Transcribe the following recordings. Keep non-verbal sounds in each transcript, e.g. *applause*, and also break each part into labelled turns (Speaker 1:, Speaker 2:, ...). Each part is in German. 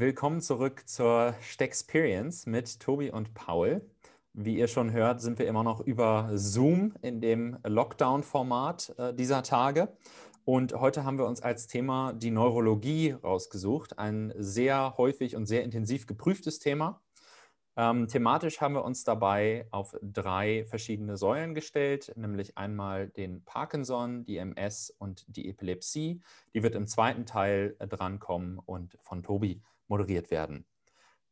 Speaker 1: Willkommen zurück zur Stexperience mit Tobi und Paul. Wie ihr schon hört, sind wir immer noch über Zoom in dem Lockdown-Format äh, dieser Tage. Und heute haben wir uns als Thema die Neurologie rausgesucht. Ein sehr häufig und sehr intensiv geprüftes Thema. Ähm, thematisch haben wir uns dabei auf drei verschiedene Säulen gestellt, nämlich einmal den Parkinson, die MS und die Epilepsie. Die wird im zweiten Teil drankommen und von Tobi moderiert werden.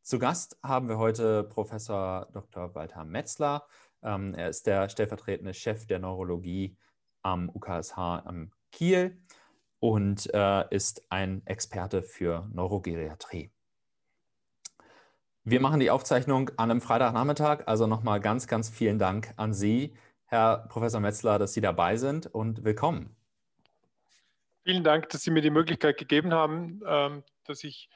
Speaker 1: Zu Gast haben wir heute Professor Dr. Walter Metzler. Ähm, er ist der stellvertretende Chef der Neurologie am UKSH am Kiel und äh, ist ein Experte für Neurogeriatrie. Wir machen die Aufzeichnung an einem Freitagnachmittag, also nochmal ganz, ganz vielen Dank an Sie, Herr Professor Metzler, dass Sie dabei sind und willkommen.
Speaker 2: Vielen Dank, dass Sie mir die Möglichkeit gegeben haben, ähm, dass ich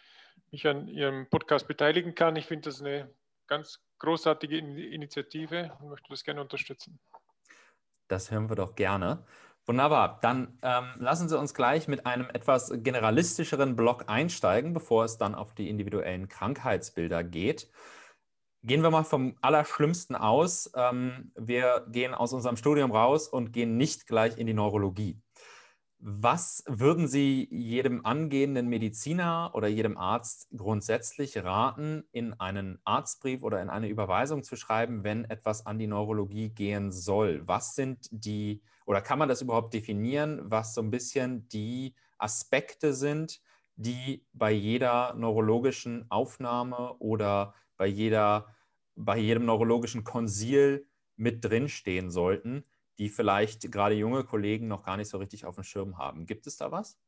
Speaker 2: mich an Ihrem Podcast beteiligen kann. Ich finde das eine ganz großartige Initiative und möchte das gerne unterstützen.
Speaker 1: Das hören wir doch gerne. Wunderbar. Dann ähm, lassen Sie uns gleich mit einem etwas generalistischeren Block einsteigen, bevor es dann auf die individuellen Krankheitsbilder geht. Gehen wir mal vom Allerschlimmsten aus. Ähm, wir gehen aus unserem Studium raus und gehen nicht gleich in die Neurologie. Was würden Sie jedem angehenden Mediziner oder jedem Arzt grundsätzlich raten, in einen Arztbrief oder in eine Überweisung zu schreiben, wenn etwas an die Neurologie gehen soll? Was sind die, oder kann man das überhaupt definieren, was so ein bisschen die Aspekte sind, die bei jeder neurologischen Aufnahme oder bei, jeder, bei jedem neurologischen Konsil mit drinstehen sollten? Die vielleicht gerade junge Kollegen noch gar nicht so richtig auf dem Schirm haben. Gibt es da was?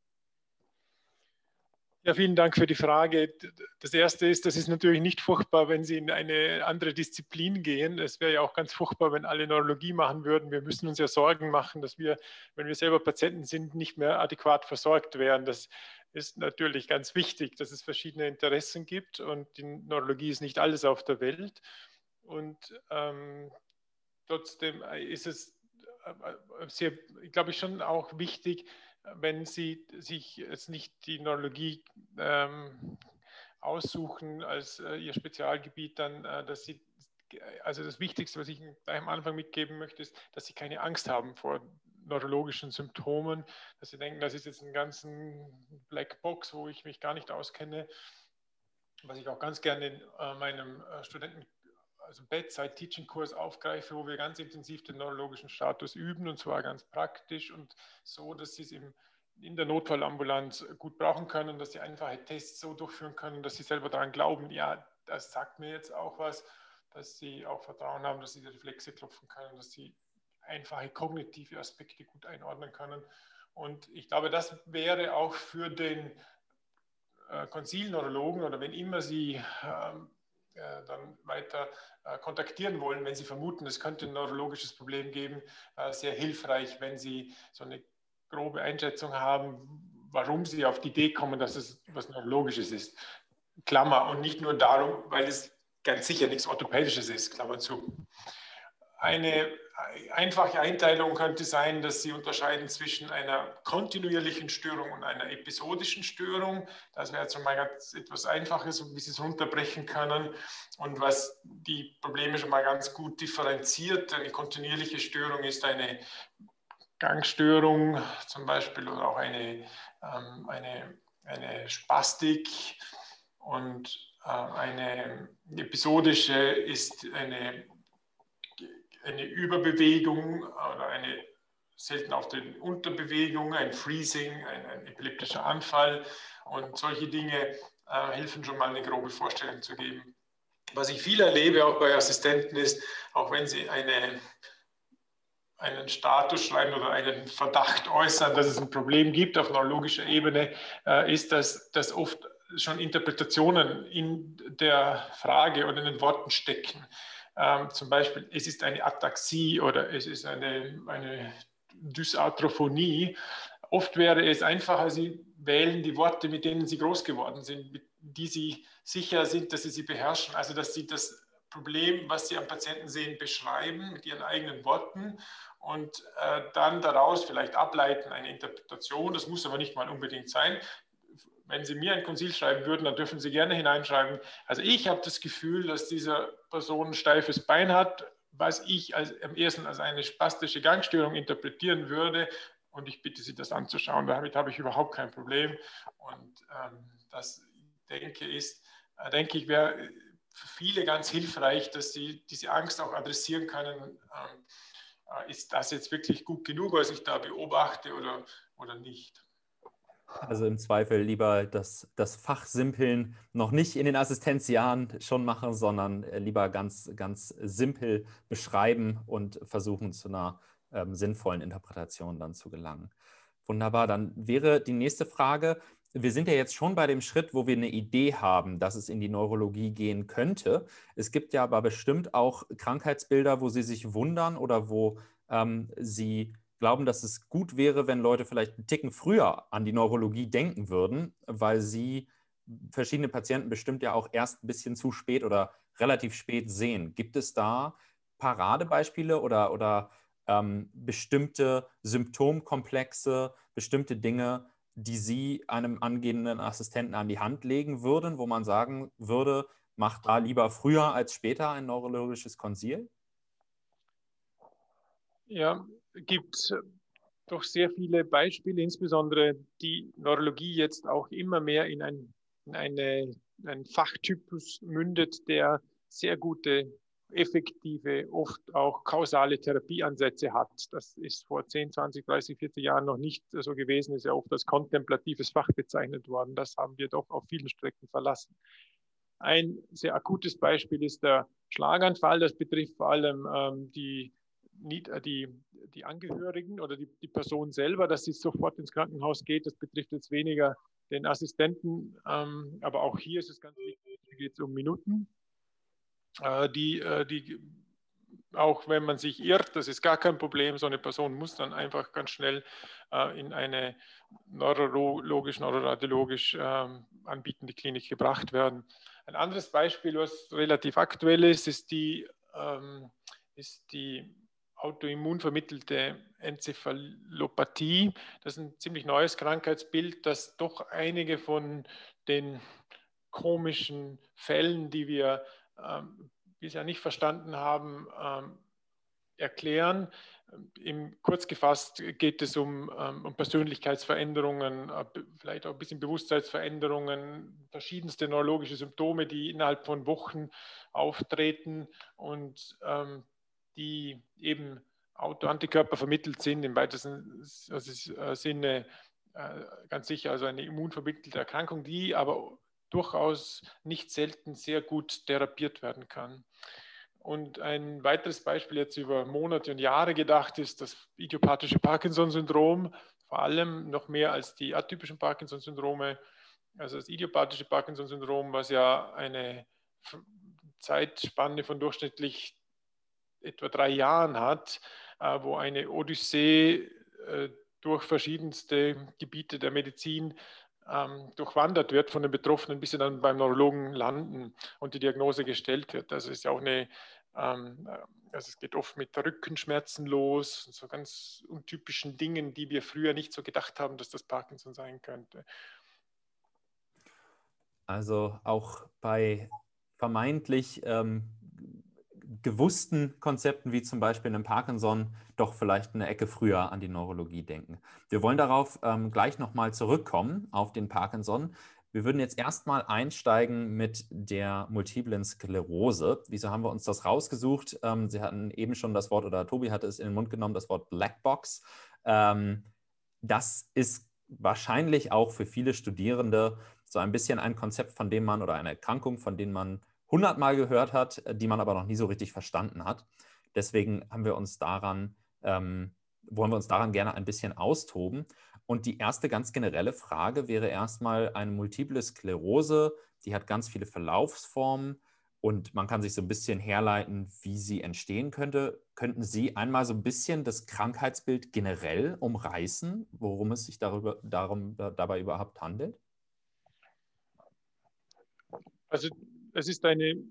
Speaker 2: Ja, vielen Dank für die Frage. Das erste ist, das ist natürlich nicht furchtbar, wenn Sie in eine andere Disziplin gehen. Es wäre ja auch ganz furchtbar, wenn alle Neurologie machen würden. Wir müssen uns ja Sorgen machen, dass wir, wenn wir selber Patienten sind, nicht mehr adäquat versorgt werden. Das ist natürlich ganz wichtig, dass es verschiedene Interessen gibt und die Neurologie ist nicht alles auf der Welt. Und ähm, trotzdem ist es sehr, glaube ich, schon auch wichtig, wenn Sie sich jetzt nicht die Neurologie ähm, aussuchen als äh, Ihr Spezialgebiet, dann, äh, dass Sie, also das Wichtigste, was ich am Anfang mitgeben möchte, ist, dass Sie keine Angst haben vor neurologischen Symptomen, dass Sie denken, das ist jetzt ein ganzen Blackbox, wo ich mich gar nicht auskenne. Was ich auch ganz gerne in äh, meinem äh, Studenten also Bedside-Teaching-Kurs aufgreife, wo wir ganz intensiv den neurologischen Status üben und zwar ganz praktisch und so, dass sie es im, in der Notfallambulanz gut brauchen können, dass sie einfache Tests so durchführen können, dass sie selber daran glauben, ja, das sagt mir jetzt auch was, dass sie auch Vertrauen haben, dass sie die Reflexe klopfen können, dass sie einfache kognitive Aspekte gut einordnen können. Und ich glaube, das wäre auch für den äh, oder wenn immer Sie ähm, äh, dann weiter äh, kontaktieren wollen, wenn Sie vermuten, es könnte ein neurologisches Problem geben, äh, sehr hilfreich, wenn Sie so eine grobe Einschätzung haben, warum Sie auf die Idee kommen, dass es was Neurologisches ist. Klammer. Und nicht nur darum, weil es ganz sicher nichts Orthopädisches ist, Klammer zu. Eine einfache Einteilung könnte sein, dass Sie unterscheiden zwischen einer kontinuierlichen Störung und einer episodischen Störung. Das wäre jetzt mal ganz etwas Einfaches, wie Sie es runterbrechen können. Und was die Probleme schon mal ganz gut differenziert, eine kontinuierliche Störung ist eine Gangstörung zum Beispiel oder auch eine, ähm, eine, eine Spastik. Und äh, eine episodische ist eine eine Überbewegung oder eine selten auch eine Unterbewegung, ein Freezing, ein, ein, epileptischer Anfall und solche Dinge äh, helfen schon mal eine grobe Vorstellung zu geben. Was ich viel erlebe, auch bei Assistenten, ist, auch wenn sie eine, einen Status schreiben oder einen Verdacht äußern, dass es ein Problem gibt auf neurologischer Ebene, äh, ist, dass, dass oft schon Interpretationen in der Frage oder in den Worten stecken. Ähm, zum Beispiel, es ist eine Ataxie oder es ist eine, eine Dysarthrophonie. Oft wäre es einfacher, Sie wählen die Worte, mit denen Sie groß geworden sind, mit die Sie sicher sind, dass Sie sie beherrschen. Also, dass Sie das Problem, was Sie am Patienten sehen, beschreiben mit Ihren eigenen Worten und äh, dann daraus vielleicht ableiten eine Interpretation. Das muss aber nicht mal unbedingt sein. wenn Sie mir ein Konsil schreiben würden, dann dürfen Sie gerne hineinschreiben. Also ich habe das Gefühl, dass dieser Person ein steifes Bein hat, was ich als, am ersten als eine spastische Gangstörung interpretieren würde. Und ich bitte Sie, das anzuschauen. Damit habe ich überhaupt kein Problem. Und ähm, das, denke, ist, äh, denke ich, wäre für viele ganz hilfreich, dass sie diese Angst auch adressieren können. Ähm, äh, ist das jetzt wirklich gut genug, was ich da beobachte oder, oder nicht?
Speaker 1: Also im Zweifel lieber das, das Fachsimpeln noch nicht in den Assistenzjahren schon machen, sondern äh, lieber ganz, ganz simpel beschreiben und versuchen zu einer ähm, sinnvollen Interpretation dann zu gelangen. Wunderbar, dann wäre die nächste Frage, wir sind ja jetzt schon bei dem Schritt, wo wir eine Idee haben, dass es in die Neurologie gehen könnte. Es gibt ja aber bestimmt auch Krankheitsbilder, wo Sie sich wundern oder wo ähm, Sie glauben, dass es gut wäre, wenn Leute vielleicht einen Ticken früher an die Neurologie denken würden, weil sie verschiedene Patienten bestimmt ja auch erst ein bisschen zu spät oder relativ spät sehen. Gibt es da Paradebeispiele oder, oder ähm, bestimmte Symptomkomplexe, bestimmte Dinge, die Sie einem angehenden Assistenten an die Hand legen würden, wo man sagen würde, mach da lieber früher als später ein neurologisches Konsil?
Speaker 2: Ja, gibt doch sehr viele Beispiele, insbesondere die Neurologie jetzt auch immer mehr in, ein, in eine, einen Fachtypus mündet, der sehr gute, effektive, oft auch kausale Therapieansätze hat. Das ist vor 10, 20, 30, 40 Jahren noch nicht so gewesen, ist ja oft als kontemplatives Fach bezeichnet worden. Das haben wir doch auf vielen Strecken verlassen. Ein sehr akutes Beispiel ist der Schlaganfall. Das betrifft vor allem ähm, die die, die Angehörigen oder die, die Person selber, dass sie sofort ins Krankenhaus geht. Das betrifft jetzt weniger den Assistenten, ähm, aber auch hier ist es ganz wichtig, hier geht es um Minuten, äh, die, äh, die auch wenn man sich irrt, das ist gar kein Problem. So eine Person muss dann einfach ganz schnell äh, in eine neurologisch, neuroradiologisch äh, anbietende Klinik gebracht werden. Ein anderes Beispiel, was relativ aktuell ist, ist die, ähm, ist die autoimmun vermittelte Enzephalopathie. Das ist ein ziemlich neues Krankheitsbild, das doch einige von den komischen Fällen, die wir ähm, bisher nicht verstanden haben, ähm, erklären. Im, kurz gefasst geht es um, ähm, um Persönlichkeitsveränderungen, äh, vielleicht auch ein bisschen Bewusstseinsveränderungen, verschiedenste neurologische Symptome, die innerhalb von Wochen auftreten und ähm, die eben Autoantikörper vermittelt sind, im weitesten äh, Sinne äh, ganz sicher also eine immunvermittelte Erkrankung, die aber durchaus nicht selten sehr gut therapiert werden kann. Und ein weiteres Beispiel jetzt über Monate und Jahre gedacht ist das idiopathische Parkinson-Syndrom, vor allem noch mehr als die atypischen Parkinson-Syndrome. Also das idiopathische Parkinson-Syndrom, was ja eine Zeitspanne von durchschnittlich etwa drei Jahren hat, äh, wo eine Odyssee äh, durch verschiedenste Gebiete der Medizin ähm, durchwandert wird von den Betroffenen, bis sie dann beim Neurologen landen und die Diagnose gestellt wird. Das ist ja auch eine, ähm, also es geht oft mit Rückenschmerzen los, so ganz untypischen Dingen, die wir früher nicht so gedacht haben, dass das Parkinson sein könnte.
Speaker 1: Also auch bei vermeintlich ähm, gewussten Konzepten wie zum Beispiel einem Parkinson doch vielleicht eine Ecke früher an die Neurologie denken. Wir wollen darauf ähm, gleich nochmal zurückkommen, auf den Parkinson. Wir würden jetzt erstmal einsteigen mit der multiplen Sklerose. Wieso haben wir uns das rausgesucht? Ähm, Sie hatten eben schon das Wort, oder Tobi hatte es in den Mund genommen, das Wort Blackbox. Ähm, das ist wahrscheinlich auch für viele Studierende so ein bisschen ein Konzept, von dem man oder eine Erkrankung, von dem man hundertmal gehört hat, die man aber noch nie so richtig verstanden hat. Deswegen haben wir uns daran, ähm, wollen wir uns daran gerne ein bisschen austoben. Und die erste ganz generelle Frage wäre erstmal eine multiple Sklerose, die hat ganz viele Verlaufsformen und man kann sich so ein bisschen herleiten, wie sie entstehen könnte. Könnten Sie einmal so ein bisschen das Krankheitsbild generell umreißen, worum es sich darüber, darum, dabei überhaupt handelt?
Speaker 2: Also es ist eine,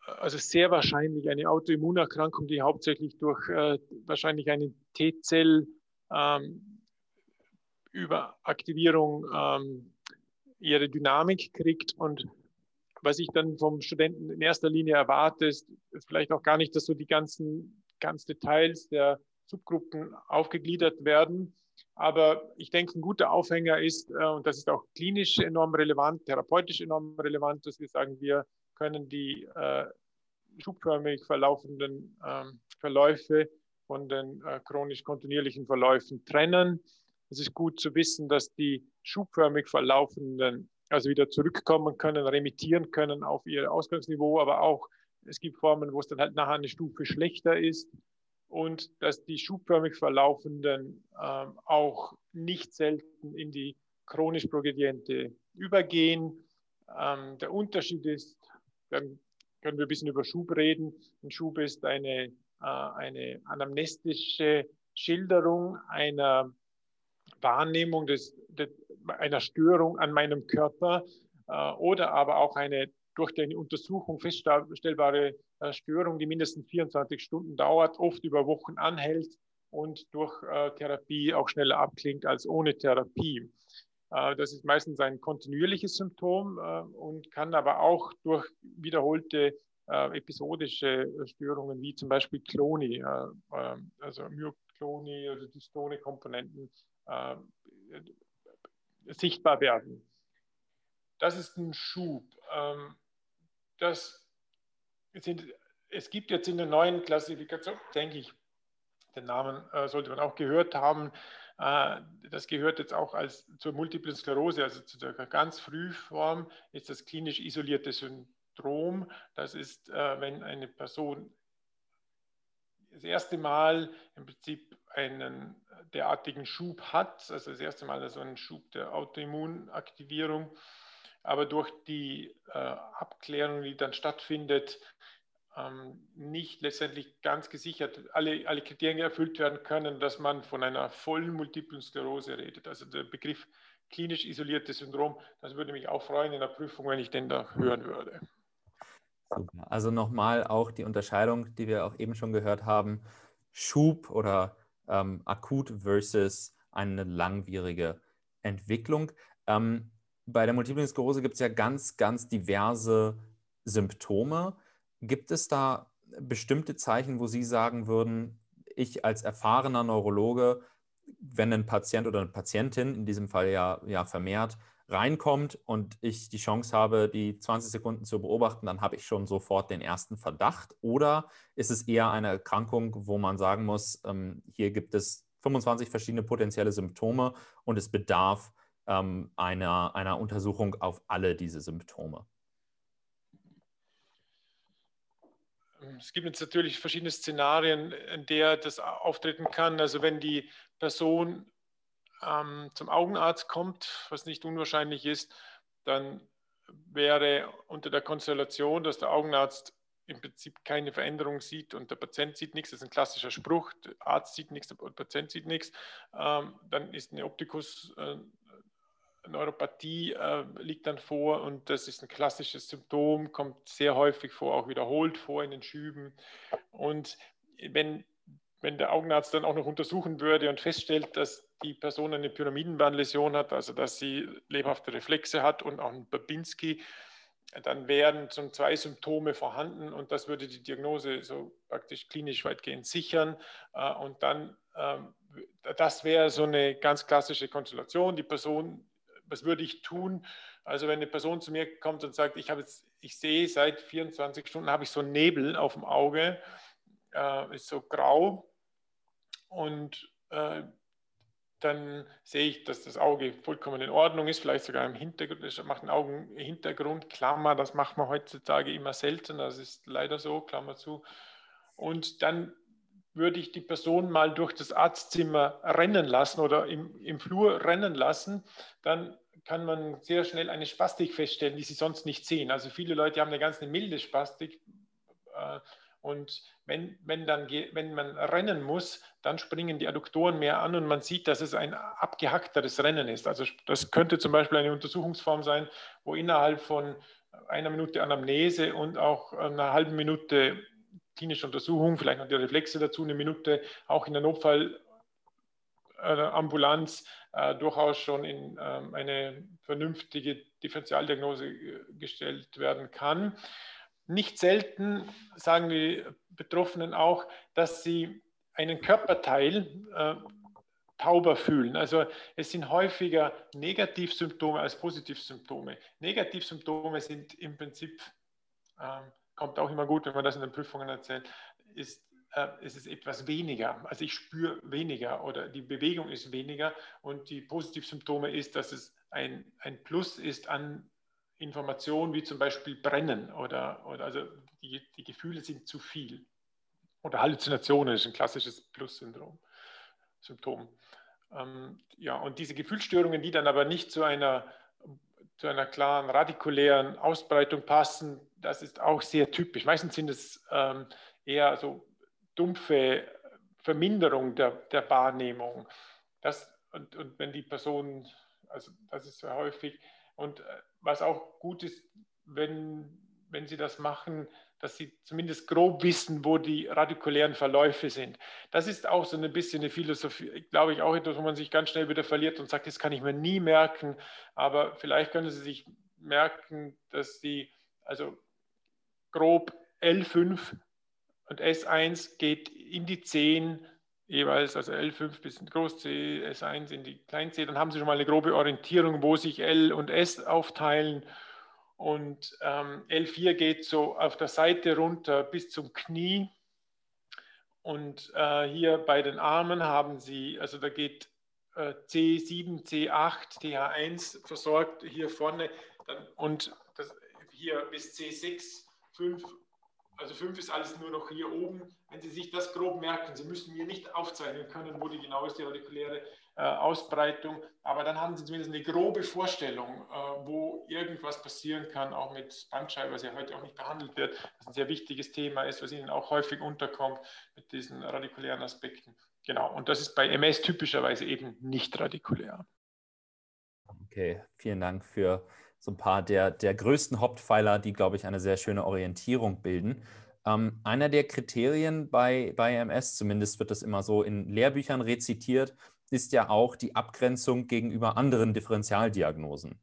Speaker 2: also sehr wahrscheinlich eine Autoimmunerkrankung, die hauptsächlich durch äh, wahrscheinlich eine T-Zell ähm, ähm, ihre Dynamik kriegt und was ich dann vom Studenten in erster Linie erwarte, ist vielleicht auch gar nicht, dass so die ganzen ganz Details der Subgruppen aufgegliedert werden. Aber ich denke, ein guter Aufhänger ist, äh, und das ist auch klinisch enorm relevant, therapeutisch enorm relevant, dass wir sagen, wir können die äh, schubförmig verlaufenden äh, Verläufe von den äh, chronisch kontinuierlichen Verläufen trennen. Es ist gut zu wissen, dass die schubförmig verlaufenden also wieder zurückkommen können, remittieren können auf ihr Ausgangsniveau, aber auch es gibt Formen, wo es dann halt nachher eine Stufe schlechter ist und dass die schubförmig verlaufenden äh, auch nicht selten in die chronisch progrediente übergehen. Ähm, der Unterschied ist, dann können wir ein bisschen über Schub reden. Ein Schub ist eine, äh, eine anamnestische Schilderung einer Wahrnehmung des, des, einer Störung an meinem Körper äh, oder aber auch eine durch die Untersuchung feststellbare äh, Störung, die mindestens 24 Stunden dauert, oft über Wochen anhält und durch äh, Therapie auch schneller abklingt als ohne Therapie. Äh, das ist meistens ein kontinuierliches Symptom und kann aber auch durch wiederholte episodische Störungen wie zum Beispiel Kloni, also Myokloni oder Dystone-Komponenten sichtbar werden. Das ist ein Schub. Ähm, das sind, es gibt jetzt in der neuen Klassifikation, denke ich, den Namen äh, sollte man auch gehört haben, äh, das gehört jetzt auch als zur Multiplen Sklerose, also zu der ganz Frühform, ist das klinisch isolierte Syndrom. Das ist, äh, wenn eine Person das erste Mal im Prinzip einen derartigen Schub hat, also das erste Mal so einen Schub der Autoimmunaktivierung, aber durch die äh, Abklärung, die dann stattfindet, ähm, nicht letztendlich ganz gesichert alle, alle Kriterien erfüllt werden können, dass man von einer vollen Multiplen Sklerose redet. Also der Begriff klinisch isoliertes Syndrom, das würde mich auch freuen in der Prüfung, wenn ich den da hören würde.
Speaker 1: Super. Also nochmal auch die Unterscheidung, die wir auch eben schon gehört haben, Schub oder ähm, akut versus eine langwierige Entwicklung. Ähm, bei der Multiplen Sklerose gibt es ja ganz, ganz diverse Symptome. Gibt es da bestimmte Zeichen, wo Sie sagen würden, ich als erfahrener Neurologe, wenn ein Patient oder eine Patientin, in diesem Fall ja, ja vermehrt, reinkommt und ich die Chance habe, die 20 Sekunden zu beobachten, dann habe ich schon sofort den ersten Verdacht? Oder ist es eher eine Erkrankung, wo man sagen muss, ähm, hier gibt es 25 verschiedene potenzielle Symptome und es bedarf ähm, einer, einer Untersuchung auf alle diese Symptome?
Speaker 2: Es gibt jetzt natürlich verschiedene Szenarien, in der das auftreten kann. Also wenn die Person ähm, zum Augenarzt kommt, was nicht unwahrscheinlich ist, dann wäre unter der Konstellation, dass der Augenarzt im Prinzip keine Veränderung sieht und der Patient sieht nichts, das ist ein klassischer Spruch, der Arzt sieht nichts, der Patient sieht nichts, ähm, dann ist eine Optikus äh, Neuropathie äh, liegt dann vor und das ist ein klassisches Symptom, kommt sehr häufig vor, auch wiederholt vor in den Schüben. Und wenn, wenn der Augenarzt dann auch noch untersuchen würde und feststellt, dass die Person eine Pyramidenbahnläsion hat, also dass sie lebhafte Reflexe hat und auch ein Babinski, dann wären schon zwei Symptome vorhanden und das würde die Diagnose so praktisch klinisch weitgehend sichern. Äh, und dann, ähm, das wäre so eine ganz klassische Konstellation. Die Person was würde ich tun? Also wenn eine Person zu mir kommt und sagt, ich habe jetzt, ich sehe seit 24 Stunden habe ich so einen Nebel auf dem Auge, äh, ist so grau und äh, dann sehe ich, dass das Auge vollkommen in Ordnung ist, vielleicht sogar im Hintergrund, das macht einen Augenhintergrund, Klammer, das macht man heutzutage immer selten, das ist leider so, Klammer zu. Und dann würde ich die Person mal durch das Arztzimmer rennen lassen oder im, im Flur rennen lassen, dann kann man sehr schnell eine Spastik feststellen, die Sie sonst nicht sehen. Also viele Leute haben eine ganz eine milde Spastik. Äh, und wenn, wenn, dann, wenn man rennen muss, dann springen die Adduktoren mehr an und man sieht, dass es ein abgehackteres Rennen ist. Also das könnte zum Beispiel eine Untersuchungsform sein, wo innerhalb von einer Minute Anamnese und auch einer halben Minute klinische Untersuchung, vielleicht noch die Reflexe dazu, eine Minute, auch in der Notfall Ambulanz äh, durchaus schon in ähm, eine vernünftige Differentialdiagnose äh, gestellt werden kann. Nicht selten sagen die Betroffenen auch, dass sie einen Körperteil äh, tauber fühlen. Also es sind häufiger Negativsymptome als Positivsymptome. Negativsymptome sind im Prinzip, äh, kommt auch immer gut, wenn man das in den Prüfungen erzählt, ist äh, es etwas weniger. Also ich spüre weniger oder die Bewegung ist weniger und die Positivsymptome ist, dass es ein, ein Plus ist an Informationen wie zum Beispiel Brennen oder, oder also die, die Gefühle sind zu viel. Oder Halluzinationen ist ein klassisches Plus-Syndrom, Symptom. Ähm, ja, und diese Gefühlsstörungen, die dann aber nicht zu einer, zu einer klaren radikulären Ausbreitung passen, das ist auch sehr typisch. Meistens sind es ähm, eher so dumpfe Verminderung der, der Wahrnehmung. Das, und, und wenn die Person, also das ist sehr häufig, und äh, was auch gut ist, wenn, wenn sie das machen, dass sie zumindest grob wissen, wo die radikulären Verläufe sind. Das ist auch so ein bisschen eine Philosophie, glaube ich, auch etwas, wo man sich ganz schnell wieder verliert und sagt, das kann ich mir nie merken, aber vielleicht können Sie sich merken, dass Sie also grob L5 und S1 geht in die 10 jeweils, also L5 bis in Groß C, S1 in die Klein C, dann haben Sie schon mal eine grobe Orientierung, wo sich L und S aufteilen. Und ähm, L4 geht so auf der Seite runter bis zum Knie. Und äh, hier bei den Armen haben Sie, also da geht äh, C7, C8, TH1 versorgt hier vorne dann, und das, hier bis C6, 5 also 5 ist alles nur noch hier oben. Wenn Sie sich das grob merken, Sie müssen mir nicht aufzeichnen können, wo die genau ist, die radikuläre äh, Ausbreitung, aber dann haben Sie zumindest eine grobe Vorstellung, äh, wo irgendwas passieren kann, auch mit Bandscheibe, was ja heute auch nicht behandelt wird, was ein sehr wichtiges Thema ist, was Ihnen auch häufig unterkommt mit diesen radikulären Aspekten. Genau, und das ist bei MS typischerweise eben nicht radikulär.
Speaker 1: Okay, vielen Dank für so ein paar der, der größten Hauptpfeiler, die, glaube ich, eine sehr schöne Orientierung bilden. Ähm, einer der Kriterien bei, bei MS, zumindest wird das immer so in Lehrbüchern rezitiert, ist ja auch die Abgrenzung gegenüber anderen Differentialdiagnosen.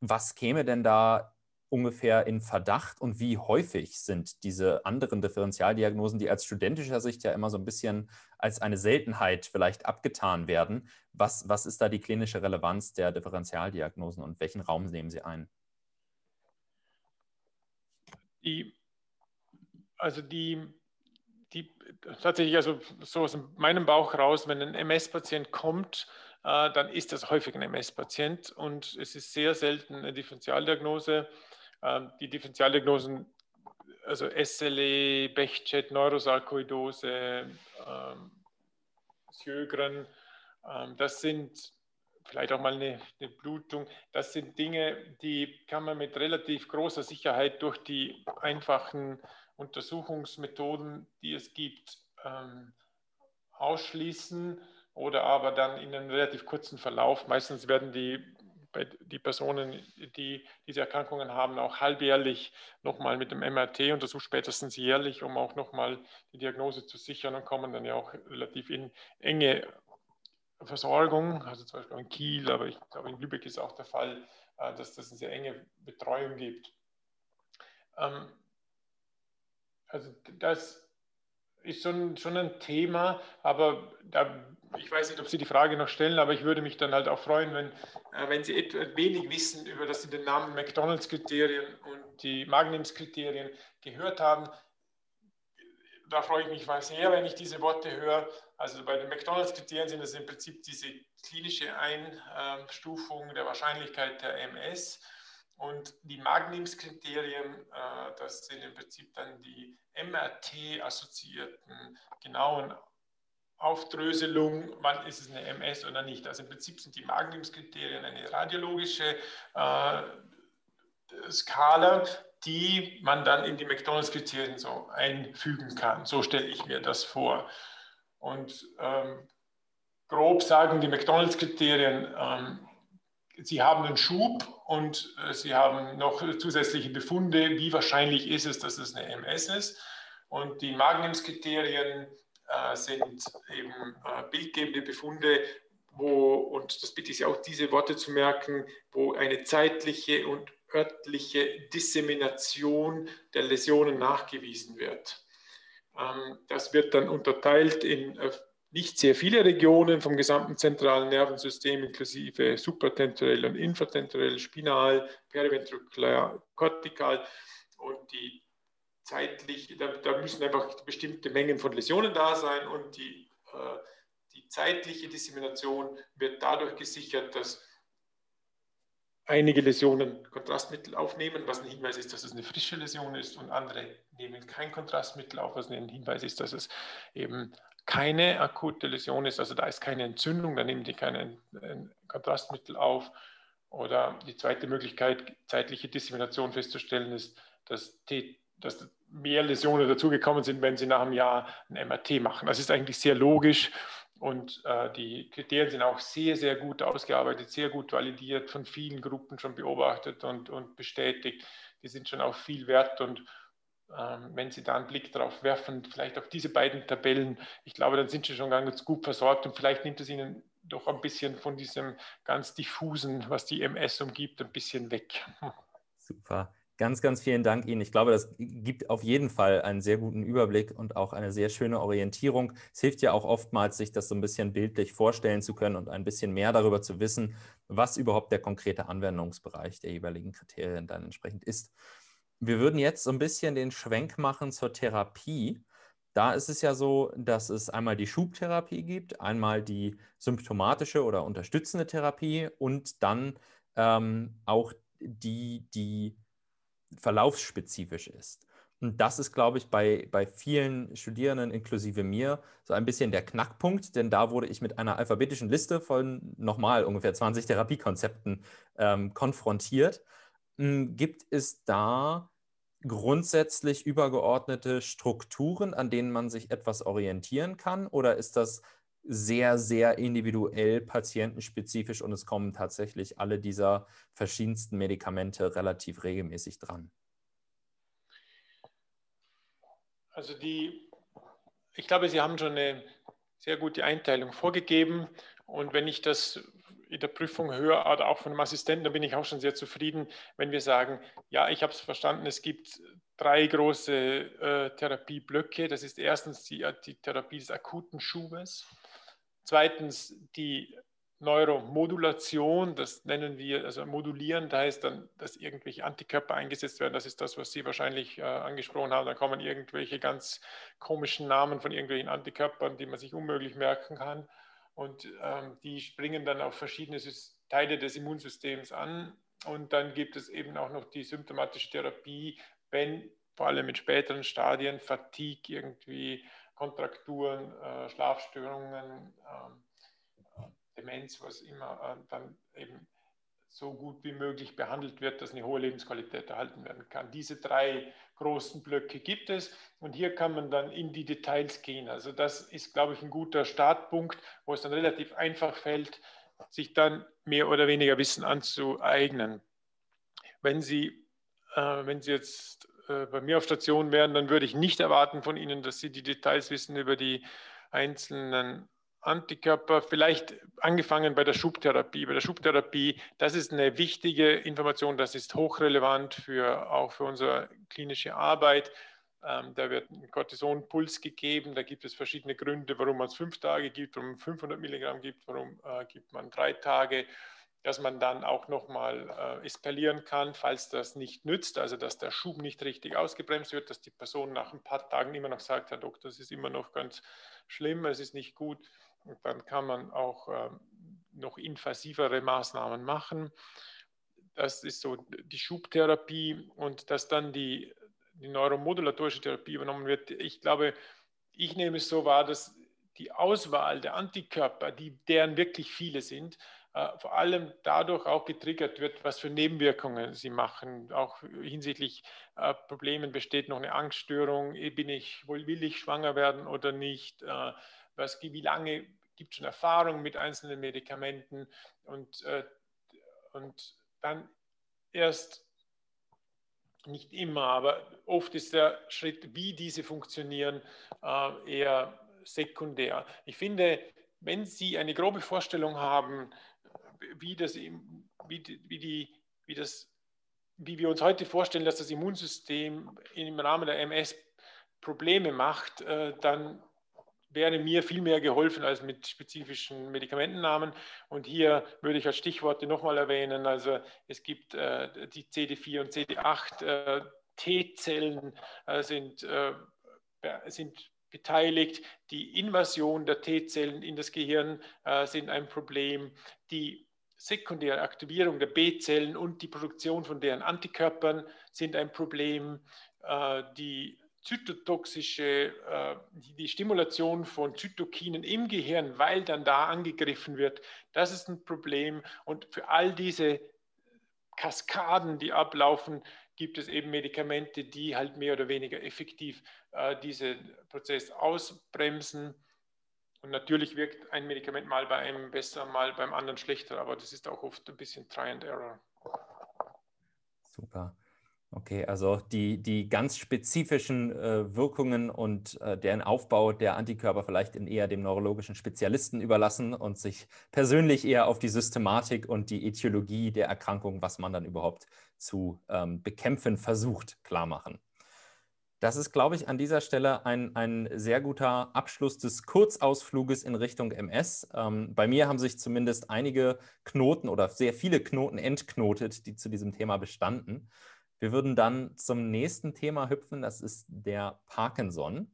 Speaker 1: Was käme denn da ungefähr in Verdacht und wie häufig sind diese anderen Differentialdiagnosen, die als studentischer Sicht ja immer so ein bisschen als eine Seltenheit vielleicht abgetan werden? Was, was ist da die klinische Relevanz der Differentialdiagnosen und welchen Raum nehmen sie ein?
Speaker 2: Die, also die, die tatsächlich, also so aus meinem Bauch raus, wenn ein MS-Patient kommt, äh, dann ist das häufig ein MS-Patient und es ist sehr selten eine Differentialdiagnose. Ähm, die Differentialdiagnosen, also SLE, Bechet, Neurosarkoidose, ähm, Sjögren, ähm, das sind vielleicht auch mal eine, eine, Blutung. Das sind Dinge, die kann man mit relativ großer Sicherheit durch die einfachen Untersuchungsmethoden, die es gibt, ähm, ausschließen oder aber dann in einem relativ kurzen Verlauf. Meistens werden die bei die Personen, die diese Erkrankungen haben, auch halbjährlich nochmal mit dem MRT untersucht, spätestens jährlich, um auch nochmal die Diagnose zu sichern und kommen dann ja auch relativ in enge Versorgung, also zum Beispiel in Kiel, aber ich glaube in Lübeck ist auch der Fall, äh, dass das eine sehr enge Betreuung gibt. Ähm, also das ist schon, schon ein Thema, aber da ich weiß nicht, ob Sie die Frage noch stellen, aber ich würde mich dann halt auch freuen, wenn, äh, wenn Sie wenig wissen über das Sie den Namen McDonalds-Kriterien und die Magnims-Kriterien gehört haben. Da freue ich mich sehr, wenn ich diese Worte höre. Also bei den McDonalds-Kriterien sind es im Prinzip diese klinische Einstufung der Wahrscheinlichkeit der MS. Und die Magnims-Kriterien, äh, das sind im Prinzip dann die MRT-assoziierten genauen Aufdröselung, wann ist es eine MS oder nicht. Also im Prinzip sind die Magnumskriterien eine radiologische äh, Skala, die man dann in die McDonalds-Kriterien so einfügen kann. So stelle ich mir das vor. Und ähm, grob sagen die McDonalds-Kriterien, ähm, sie haben einen Schub und äh, sie haben noch zusätzliche Befunde. Wie wahrscheinlich ist es, dass es eine MS ist? Und die Magnums-Kriterien äh, sind eben äh, bildgebende Befunde, wo, und das bitte ich Sie auch, diese Worte zu merken, wo eine zeitliche und örtliche Dissemination der Läsionen nachgewiesen wird. Ähm, das wird dann unterteilt in äh, nicht sehr viele Regionen vom gesamten zentralen Nervensystem, inklusive supratemporell und infratemporell, spinal, periventrikulär, kortikal. Und die zeitlich, da, da, müssen einfach bestimmte Mengen von Läsionen da sein und die, äh, die zeitliche Dissemination wird dadurch gesichert, dass einige Läsionen Kontrastmittel aufnehmen, was ein Hinweis ist, dass es eine frische Läsion ist und andere nehmen kein Kontrastmittel auf, was ein Hinweis ist, dass es eben keine akute Läsion ist, also da ist keine Entzündung, dann nehmen die kein Kontrastmittel auf. Oder die zweite Möglichkeit, zeitliche Dissemination festzustellen, ist, dass, die, dass mehr Läsionen dazugekommen sind, wenn sie nach einem Jahr ein MRT machen. Das ist eigentlich sehr logisch und äh, die Kriterien sind auch sehr, sehr gut ausgearbeitet, sehr gut validiert, von vielen Gruppen schon beobachtet und, und bestätigt. Die sind schon auch viel wert und ähm, wenn Sie da einen Blick darauf werfen, vielleicht auf diese beiden Tabellen, ich glaube, dann sind Sie schon ganz gut versorgt und vielleicht nimmt es Ihnen doch ein bisschen von diesem ganz diffusen, was die MS umgibt, ein bisschen weg.
Speaker 1: Super. Ganz, ganz vielen Dank Ihnen. Ich glaube, das gibt auf jeden Fall einen sehr guten Überblick und auch eine sehr schöne Orientierung. Es hilft ja auch oftmals, sich das so ein bisschen bildlich vorstellen zu können und ein bisschen mehr darüber zu wissen, was überhaupt der konkrete Anwendungsbereich der jeweiligen Kriterien dann entsprechend ist. Wir würden jetzt so ein bisschen den Schwenk machen zur Therapie. Da ist es ja so, dass es einmal die Schubtherapie gibt, einmal die symptomatische oder unterstützende Therapie und dann ähm, auch die, die verlaufsspezifisch ist. Und das ist, glaube ich, bei, bei vielen Studierenden, inklusive mir, so ein bisschen der Knackpunkt, denn da wurde ich mit einer alphabetischen Liste von nochmal ungefähr 20 Therapiekonzepten ähm, konfrontiert. Hm, gibt es da grundsätzlich übergeordnete Strukturen, an denen man sich etwas orientieren kann? Oder ist das sehr, sehr individuell, patientenspezifisch und es kommen tatsächlich alle dieser verschiedensten Medikamente relativ regelmäßig dran.
Speaker 2: Also die, ich glaube, Sie haben schon eine sehr gute Einteilung vorgegeben und wenn ich das in der Prüfung höre oder auch von einem Assistenten, da bin ich auch schon sehr zufrieden, wenn wir sagen, ja, ich habe es verstanden, es gibt drei große äh, Therapieblöcke. Das ist erstens die, die Therapie des akuten Schubes, Zweitens die Neuromodulation, das nennen wir, also modulieren, da heißt dann, dass irgendwelche Antikörper eingesetzt werden. Das ist das, was Sie wahrscheinlich äh, angesprochen haben. Da kommen irgendwelche ganz komischen Namen von irgendwelchen Antikörpern, die man sich unmöglich merken kann. Und ähm, die springen dann auf verschiedene Teile des Immunsystems an. Und dann gibt es eben auch noch die symptomatische Therapie, wenn vor allem in späteren Stadien Fatigue irgendwie Kontrakturen, äh, Schlafstörungen, äh, Demenz, was immer äh, dann eben so gut wie möglich behandelt wird, dass eine hohe Lebensqualität erhalten werden kann. Diese drei großen Blöcke gibt es und hier kann man dann in die Details gehen. Also das ist, glaube ich, ein guter Startpunkt, wo es dann relativ einfach fällt, sich dann mehr oder weniger Wissen anzueignen. Wenn Sie, äh, wenn Sie jetzt bei mir auf Station wären, dann würde ich nicht erwarten von Ihnen, dass Sie die Details wissen über die einzelnen Antikörper, vielleicht angefangen bei der Schubtherapie. Bei der Schubtherapie, das ist eine wichtige Information, das ist hochrelevant für, auch für unsere klinische Arbeit. Ähm, da wird ein Cortisonpuls gegeben, da gibt es verschiedene Gründe, warum man es fünf Tage gibt, warum man 500 Milligramm gibt, warum äh, gibt man drei Tage dass man dann auch nochmal äh, eskalieren kann, falls das nicht nützt, also dass der Schub nicht richtig ausgebremst wird, dass die Person nach ein paar Tagen immer noch sagt, Herr Doktor, es ist immer noch ganz schlimm, es ist nicht gut. Und dann kann man auch äh, noch invasivere Maßnahmen machen. Das ist so die Schubtherapie und dass dann die, die neuromodulatorische Therapie übernommen wird. Ich glaube, ich nehme es so wahr, dass die Auswahl der Antikörper, die, deren wirklich viele sind, vor allem dadurch auch getriggert wird, was für Nebenwirkungen sie machen. Auch hinsichtlich äh, Problemen besteht noch eine Angststörung, bin ich, will ich schwanger werden oder nicht, äh, was, wie lange gibt es schon Erfahrung mit einzelnen Medikamenten und, und dann erst nicht immer, aber oft ist der Schritt, wie diese funktionieren, eher sekundär. Ich finde, wenn Sie eine grobe Vorstellung haben, wie, das, wie, wie, die, wie, das, wie wir uns heute vorstellen, dass das Immunsystem im Rahmen der MS Probleme macht, äh, dann wäre mir viel mehr geholfen als mit spezifischen Medikamentennamen. Und hier würde ich als Stichworte nochmal erwähnen, also es gibt äh, die CD4 und CD8 äh, T-Zellen sind, sind beteiligt. Die Invasion der T-Zellen in das Gehirn sind ein Problem. Die sekundäre Aktivierung der B-Zellen und die Produktion von deren Antikörpern sind ein Problem. Äh, die zytotoxische, äh, die Stimulation von Zytokinen im Gehirn, weil dann da angegriffen wird, das ist ein Problem. Und für all diese Kaskaden, die ablaufen, gibt es eben Medikamente, die halt mehr oder weniger effektiv äh, diesen Prozess ausbremsen. Und natürlich wirkt ein Medikament mal bei einem besser, mal beim anderen schlechter, aber das ist auch oft ein bisschen Try and Error.
Speaker 1: Super. Okay, also die, die ganz spezifischen äh, Wirkungen und äh, deren Aufbau der Antikörper vielleicht in eher dem neurologischen Spezialisten überlassen und sich persönlich eher auf die Systematik und die Etiologie der Erkrankung, was man dann überhaupt zu ähm, bekämpfen versucht, klar machen. Das ist, glaube ich, an dieser Stelle ein, ein sehr guter Abschluss des Kurzausfluges in Richtung MS. Ähm, bei mir haben sich zumindest einige Knoten oder sehr viele Knoten entknotet, die zu diesem Thema bestanden. Wir würden dann zum nächsten Thema hüpfen, das ist der Parkinson.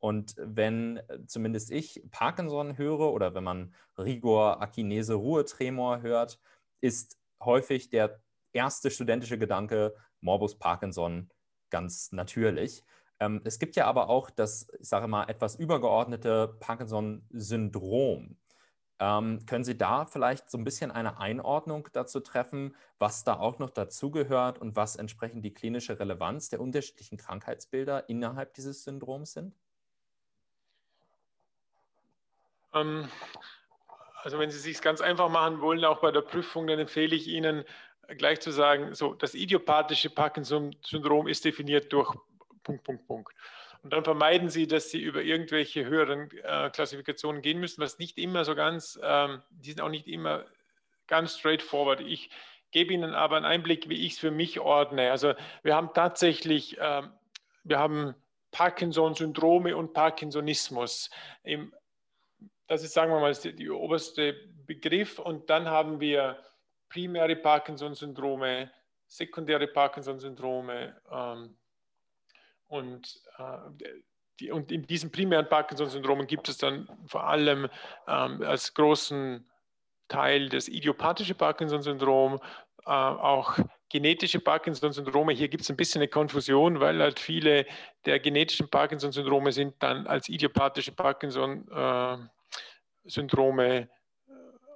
Speaker 1: Und wenn äh, zumindest ich Parkinson höre oder wenn man Rigor, Akinese, Ruhetremor hört, ist häufig der erste studentische Gedanke Morbus Parkinson ganz natürlich. Ähm, es gibt ja aber auch das, ich sage mal, etwas übergeordnete Parkinson-Syndrom. Ähm, können Sie da vielleicht so ein bisschen eine Einordnung dazu treffen, was da auch noch dazugehört und was entsprechend die klinische Relevanz der unterschiedlichen Krankheitsbilder innerhalb dieses Syndroms sind?
Speaker 2: Ähm, also wenn Sie es sich ganz einfach machen wollen, auch bei der Prüfung, dann empfehle ich Ihnen gleich zu sagen, so das idiopathische Parkinson-Syndrom ist definiert durch Punkt, Punkt, Punkt. Und dann vermeiden Sie, dass Sie über irgendwelche höheren äh, Klassifikationen gehen müssen, was nicht immer so ganz, ähm, die sind auch nicht immer ganz straightforward. Ich gebe Ihnen aber einen Einblick, wie ich es für mich ordne. Also wir haben tatsächlich, ähm, wir haben Parkinson-Syndrome und Parkinsonismus. Im, das ist, sagen wir mal, die oberste Begriff. Und dann haben wir primäre Parkinson-Syndrome, sekundäre Parkinson-Syndrome, ähm, und, äh, die, und in diesen primären Parkinson-Syndromen gibt es dann vor allem ähm, als großen Teil das idiopathische Parkinson-Syndrom, äh, auch genetische Parkinson-Syndrome. Hier gibt es ein bisschen eine Konfusion, weil halt viele der genetischen Parkinson-Syndrome sind dann als idiopathische Parkinson-Syndrome äh,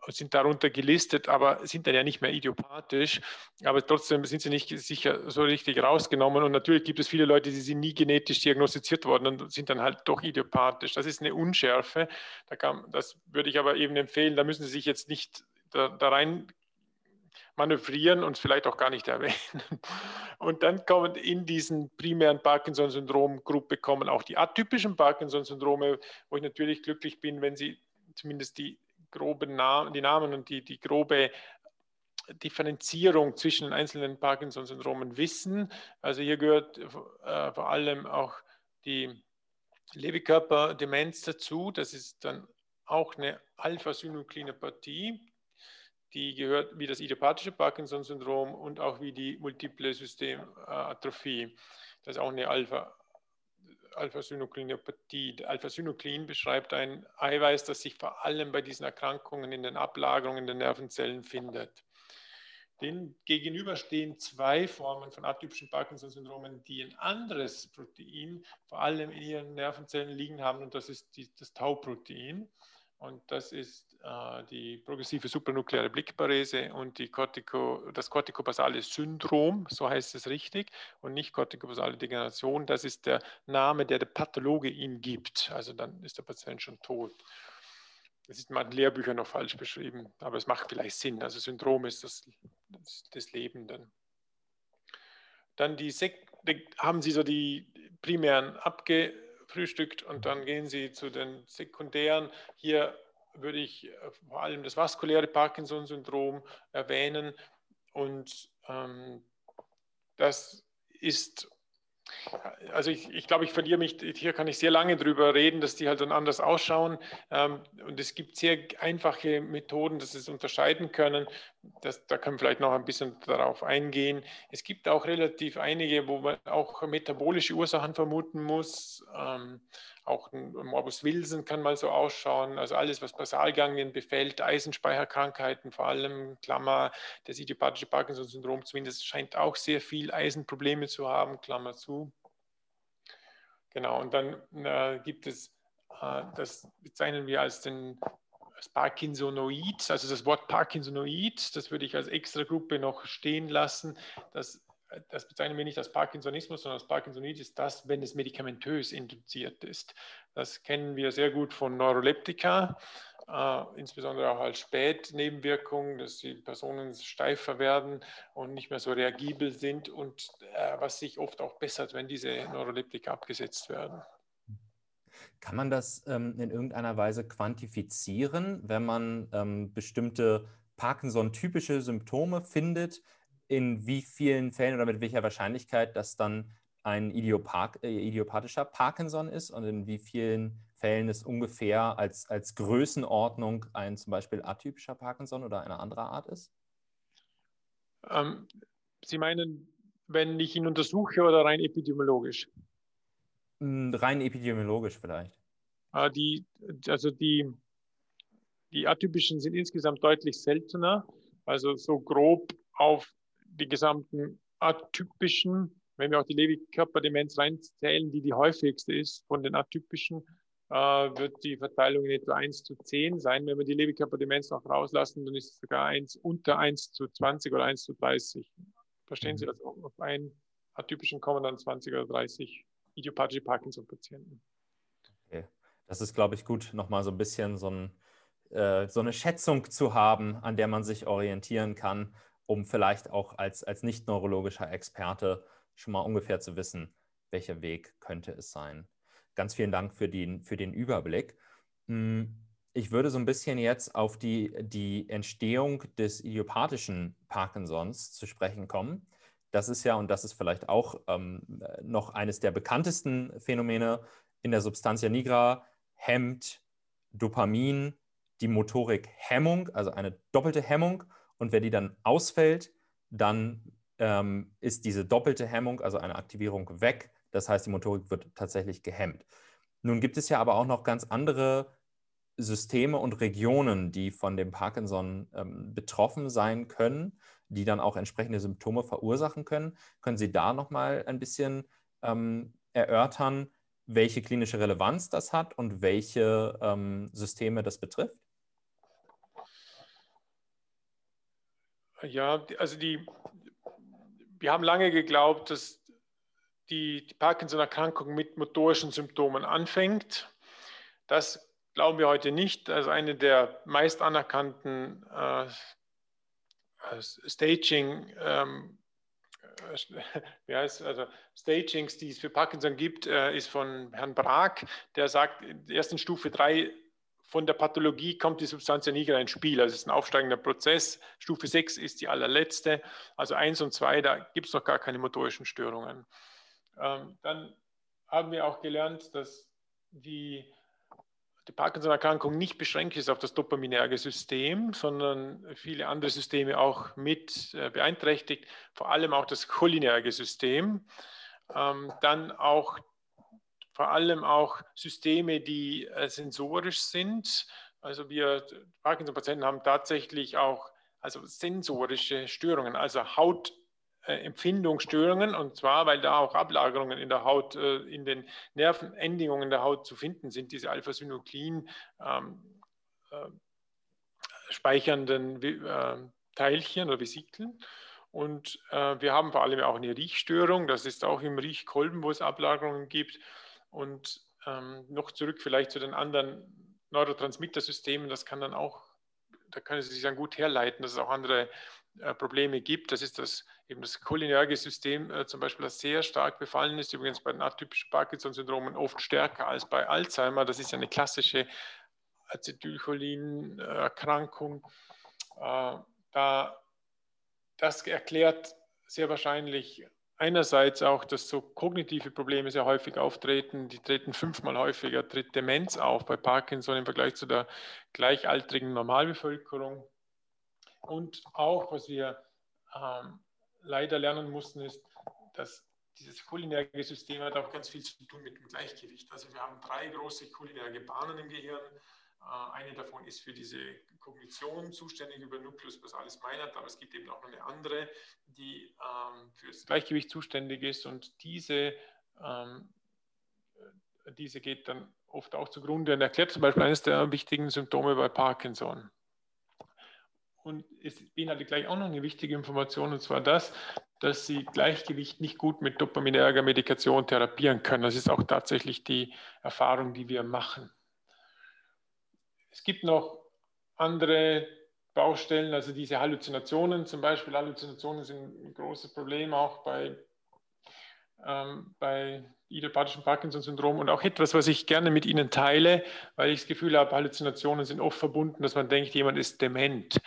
Speaker 2: sind darunter gelistet, aber sind dann ja nicht mehr idiopathisch. Aber trotzdem sind sie nicht sicher so richtig rausgenommen. Und natürlich gibt es viele Leute, die sind nie genetisch diagnostiziert worden und sind dann halt doch idiopathisch. Das ist eine Unschärfe. Da kann, das würde ich aber eben empfehlen. Da müssen Sie sich jetzt nicht da, da rein manövrieren und vielleicht auch gar nicht erwähnen. Und dann kommen in diesen primären Parkinson-Syndrom-Gruppe auch die atypischen Parkinson-Syndrome, wo ich natürlich glücklich bin, wenn Sie zumindest die groben Namen, die Namen und die, die grobe Differenzierung zwischen einzelnen Parkinson-Syndromen wissen. Also hier gehört äh, vor allem auch die Lewy-Körper-Demenz dazu. Das ist dann auch eine Alpha-Synuklinopathie. Die gehört wie das idiopathische Parkinson-Syndrom und auch wie die multiple Systematrophie. Das ist auch eine Alpha Alpha-Synuklinopathie. Alpha-Synuklin beschreibt ein Eiweiß, das sich vor allem bei diesen Erkrankungen in den Ablagerungen der Nervenzellen findet. Den gegenüber stehen zwei Formen von atypischen Parkinson-Syndromen, die ein anderes Protein vor allem in ihren Nervenzellen liegen haben, und das ist die, das Tau-Protein. Und das ist die progressive supernukleare Blickparese und Cortico, das kortikobasale Syndrom, so heißt es richtig, und nicht kortikobasale Degeneration. Das ist der Name, der der Pathologe ihm gibt. Also dann ist der Patient schon tot. Das ist in manchen Lehrbüchern noch falsch beschrieben, aber es macht vielleicht Sinn. Also Syndrom ist das, das, das Lebenden. Dann die Sek haben Sie so die primären abge frühstückt und dann gehen Sie zu den sekundären. Hier würde ich vor allem das vaskuläre Parkinson-Syndrom erwähnen und ähm, das ist also ich, ich glaube, ich verliere mich, hier kann ich sehr lange drüber reden, dass die halt dann anders ausschauen. Ähm, und es gibt sehr einfache Methoden, dass sie es unterscheiden können. Das, da können wir vielleicht noch ein bisschen darauf eingehen. Es gibt auch relativ einige, wo man auch metabolische Ursachen vermuten muss. Ähm, auch ein Morbus Wilson kann mal so ausschauen. Also alles, was Basalganglien befällt, Eisenspeicherkrankheiten, vor allem Klammer, das idiopathische Parkinson-Syndrom zumindest scheint auch sehr viel Eisenprobleme zu haben, Klammer zu. Genau, und dann äh, gibt es, äh, das bezeichnen wir als den als Parkinsonoid, also das Wort Parkinsonoid, das würde ich als extra Gruppe noch stehen lassen. Das das bezeichnen wir nicht als Parkinsonismus, sondern als Parkinsonoid ist das, wenn es medikamentös induziert ist. Das kennen wir sehr gut von Neuroleptika, äh, insbesondere auch als Spätnebenwirkung, dass die Personen steifer werden und nicht mehr so reagibel sind und äh, was sich oft auch bessert, wenn diese Neuroleptika abgesetzt werden.
Speaker 1: Kann man das ähm, in irgendeiner Weise quantifizieren, wenn man ähm, bestimmte Parkinson-typische Symptome findet? in wie vielen Fällen oder mit welcher Wahrscheinlichkeit das dann ein Idiopath äh, idiopathischer Parkinson ist und in wie vielen Fällen es ungefähr als, als Größenordnung ein zum Beispiel atypischer Parkinson oder eine andere Art ist?
Speaker 2: Ähm, Sie meinen, wenn ich ihn untersuche oder rein epidemiologisch?
Speaker 1: Hm, rein epidemiologisch vielleicht.
Speaker 2: Äh, die, also die, die atypischen sind insgesamt deutlich seltener. Also so grob auf die gesamten atypischen, wenn wir auch die Lewy-Körperdemenz reinzählen, die die häufigste ist von den atypischen, äh, wird die Verteilung in etwa 1 zu 10 sein. Wenn wir die Lewy-Körperdemenz noch rauslassen, dann ist es sogar 1 unter 1 zu 20 oder 1 zu 30. Verstehen Sie, also auf einen atypischen kommen dann 20 oder 30 idiopathische Parkinson-Patienten.
Speaker 1: Okay. Das ist, glaube ich, gut, nochmal so ein bisschen so, ein, äh, so eine Schätzung zu haben, an der man sich orientieren kann um vielleicht auch als, als nicht neurologischer Experte schon mal ungefähr zu wissen, welcher Weg könnte es sein. Ganz vielen Dank für den, für den Überblick. Hm, ich würde so ein bisschen jetzt auf die, die Entstehung des idiopathischen Parkinsons zu sprechen kommen. Das ist ja, und das ist vielleicht auch ähm, noch eines der bekanntesten Phänomene in der Substantia nigra, hemmt Dopamin die Motorikhemmung, also eine doppelte Hemmung und wenn die dann ausfällt, dann ähm, ist diese doppelte Hemmung, also eine Aktivierung, weg. Das heißt, die Motorik wird tatsächlich gehemmt. Nun gibt es ja aber auch noch ganz andere Systeme und Regionen, die von dem Parkinson ähm, betroffen sein können, die dann auch entsprechende Symptome verursachen können. Können Sie da nochmal ein bisschen ähm, erörtern, welche klinische Relevanz das hat und welche ähm, Systeme das betrifft?
Speaker 2: Ja, also die, wir haben lange geglaubt, dass die, die Parkinson-Erkrankung mit motorischen Symptomen anfängt. Das glauben wir heute nicht. Also eine der meist anerkannten äh, Staging, ähm, *laughs* wie heißt, also Stagings, die es für Parkinson gibt, äh, ist von Herrn Brag, der sagt, in der ersten Stufe 3 von der Pathologie kommt die Substanz ja nigra ins Spiel. Also es ist ein aufsteigender Prozess. Stufe 6 ist die allerletzte. Also 1 und 2, da gibt es noch gar keine motorischen Störungen. Ähm, dann haben wir auch gelernt, dass die, die Parkinson-Erkrankung nicht beschränkt ist auf das dopaminerge System, sondern viele andere Systeme auch mit äh, beeinträchtigt, vor allem auch das cholinerge System. Ähm, dann auch vor allem auch Systeme, die äh, sensorisch sind. Also wir Parkinson-Patienten haben tatsächlich auch also sensorische Störungen, also Hautempfindungsstörungen, und zwar, weil da auch Ablagerungen in der Haut, äh, in den Nervenendigungen der Haut zu finden sind, diese Alpha-Synuklin ähm, äh, speichernden äh, Teilchen oder Vesikeln. Und äh, wir haben vor allem auch eine Riechstörung, das ist auch im Riechkolben, wo es Ablagerungen gibt. Und ähm, noch zurück vielleicht zu den anderen Neurotransmittersystemen, das kann dann auch da können Sie sich dann gut herleiten, dass es auch andere äh, Probleme gibt. Das ist das eben das cholinerge System äh, zum Beispiel, das sehr stark befallen ist, übrigens bei den atypischen Parkinson-Syndromen oft stärker als bei Alzheimer. Das ist eine klassische Acetylcholin-Erkrankung. Äh, da, das erklärt sehr wahrscheinlich einerseits auch, dass so kognitive Probleme sehr häufig auftreten. Die treten fünfmal häufiger, tritt Demenz auf bei Parkinson im Vergleich zu der gleichaltrigen Normalbevölkerung. Und auch, was wir ähm, leider lernen mussten, ist, dass dieses cholinerge System hat auch ganz viel zu tun mit dem Gleichgewicht. Also wir haben drei große cholinerge Bahnen im Gehirn. Äh, eine davon ist für diese Kognition zuständig über Nucleus basalis meinert, aber es gibt eben auch noch eine andere, die ähm, für das Gleichgewicht zuständig ist und diese, ähm, diese geht dann oft auch zugrunde und erklärt zum Beispiel eines der wichtigen Symptome bei Parkinson. Und es beinhaltet gleich auch noch eine wichtige Information, und zwar das, dass sie Gleichgewicht nicht gut mit dopaminerger Medikation therapieren können. Das ist auch tatsächlich die Erfahrung, die wir machen. Es gibt noch andere Baustellen, also diese Halluzinationen zum Beispiel. Halluzinationen sind ein großes Problem auch bei, ähm, bei idiopathischen Parkinson-Syndrom und auch etwas, was ich gerne mit Ihnen teile, weil ich das Gefühl habe, Halluzinationen sind oft verbunden, dass man denkt, jemand ist dement.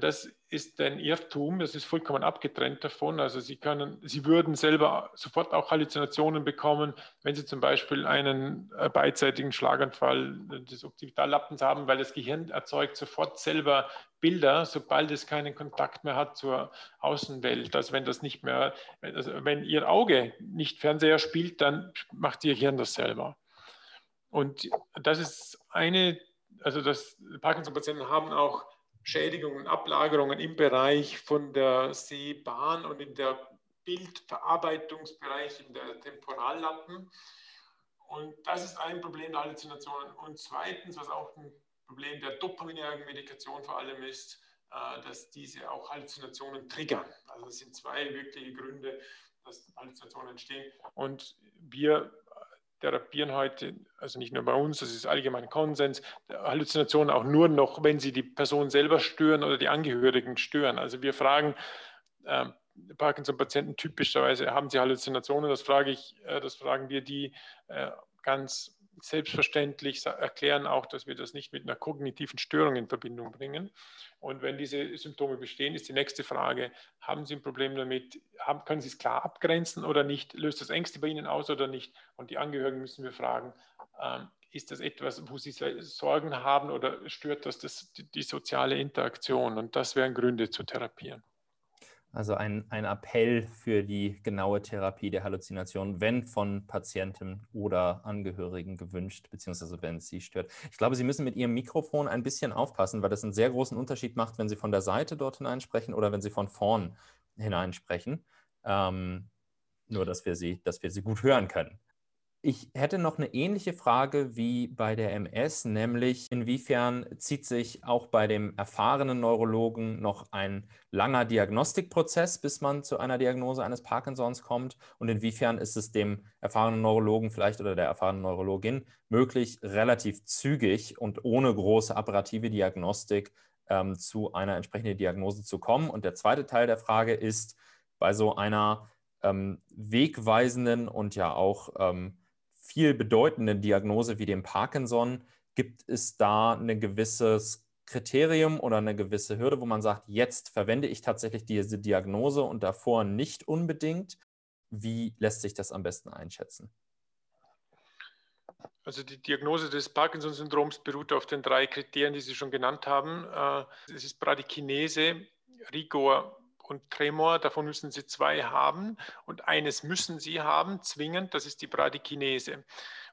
Speaker 2: Das ist ein Irrtum, das ist vollkommen abgetrennt davon. Also Sie können, Sie würden selber sofort auch Halluzinationen bekommen, wenn Sie zum Beispiel einen äh, beidseitigen Schlaganfall des Occipitallappens haben, weil das Gehirn erzeugt sofort selber Bilder, sobald es keinen Kontakt mehr hat zur Außenwelt. Also wenn das nicht mehr, also wenn Ihr Auge nicht Fernseher spielt, dann macht Ihr Gehirn das selber. Und das ist eine, also das Parkinson-Patienten haben auch Schädigungen, Ablagerungen im Bereich von der Sehbahn und in der Bildverarbeitungsbereich in der Temporallappen. Und das ist ein Problem der Halluzinationen. Und zweitens, was auch ein Problem der dopaminergen Medikation vor allem ist, äh, dass diese auch Halluzinationen triggern. Also das sind zwei wirkliche Gründe, dass Halluzinationen entstehen. Und wir therapieren heute, also nicht nur bei uns, das ist allgemein Konsens, Halluzinationen auch nur noch, wenn sie die Person selber stören oder die Angehörigen stören. Also wir fragen äh, Parkinson-Patienten typischerweise, haben sie Halluzinationen? Das frage ich, äh, das fragen wir die äh, ganz selbstverständlich erklären auch, dass wir das nicht mit einer kognitiven Störung in Verbindung bringen. Und wenn diese Symptome bestehen, ist die nächste Frage, haben Sie ein Problem damit, haben, können Sie es klar abgrenzen oder nicht, löst das Ängste bei Ihnen aus oder nicht? Und die Angehörigen müssen wir fragen, ähm, ist das etwas, wo Sie Sorgen haben oder stört das, das die, die soziale Interaktion? Und das wären Gründe zu therapieren.
Speaker 1: Also ein, ein Appell für die genaue Therapie der Halluzination, wenn von Patienten oder Angehörigen gewünscht, beziehungsweise wenn es sie stört. Ich glaube, Sie müssen mit Ihrem Mikrofon ein bisschen aufpassen, weil das einen sehr großen Unterschied macht, wenn Sie von der Seite dort hineinsprechen oder wenn Sie von vorn hineinsprechen. Ähm, nur, dass wir, sie, dass wir sie gut hören können. Ich hätte noch eine ähnliche Frage wie bei der MS, nämlich inwiefern zieht sich auch bei dem erfahrenen Neurologen noch ein langer Diagnostikprozess, bis man zu einer Diagnose eines Parkinsons kommt und inwiefern ist es dem erfahrenen Neurologen vielleicht oder der erfahrenen Neurologin möglich, relativ zügig und ohne große apparative Diagnostik ähm, zu einer entsprechenden Diagnose zu kommen. Und der zweite Teil der Frage ist, bei so einer ähm, wegweisenden und ja auch ähm, viel bedeutenden Diagnose wie dem Parkinson, gibt es da ein gewisses Kriterium oder eine gewisse Hürde, wo man sagt, jetzt verwende ich tatsächlich diese Diagnose und davor nicht unbedingt? Wie lässt sich das am besten einschätzen?
Speaker 2: Also die Diagnose des Parkinson-Syndroms beruht auf den drei Kriterien, die Sie schon genannt haben. Äh, es ist Bradykinese, Rigor und Tremor, davon müssen Sie zwei haben und eines müssen Sie haben, zwingend, das ist die Bradykinese.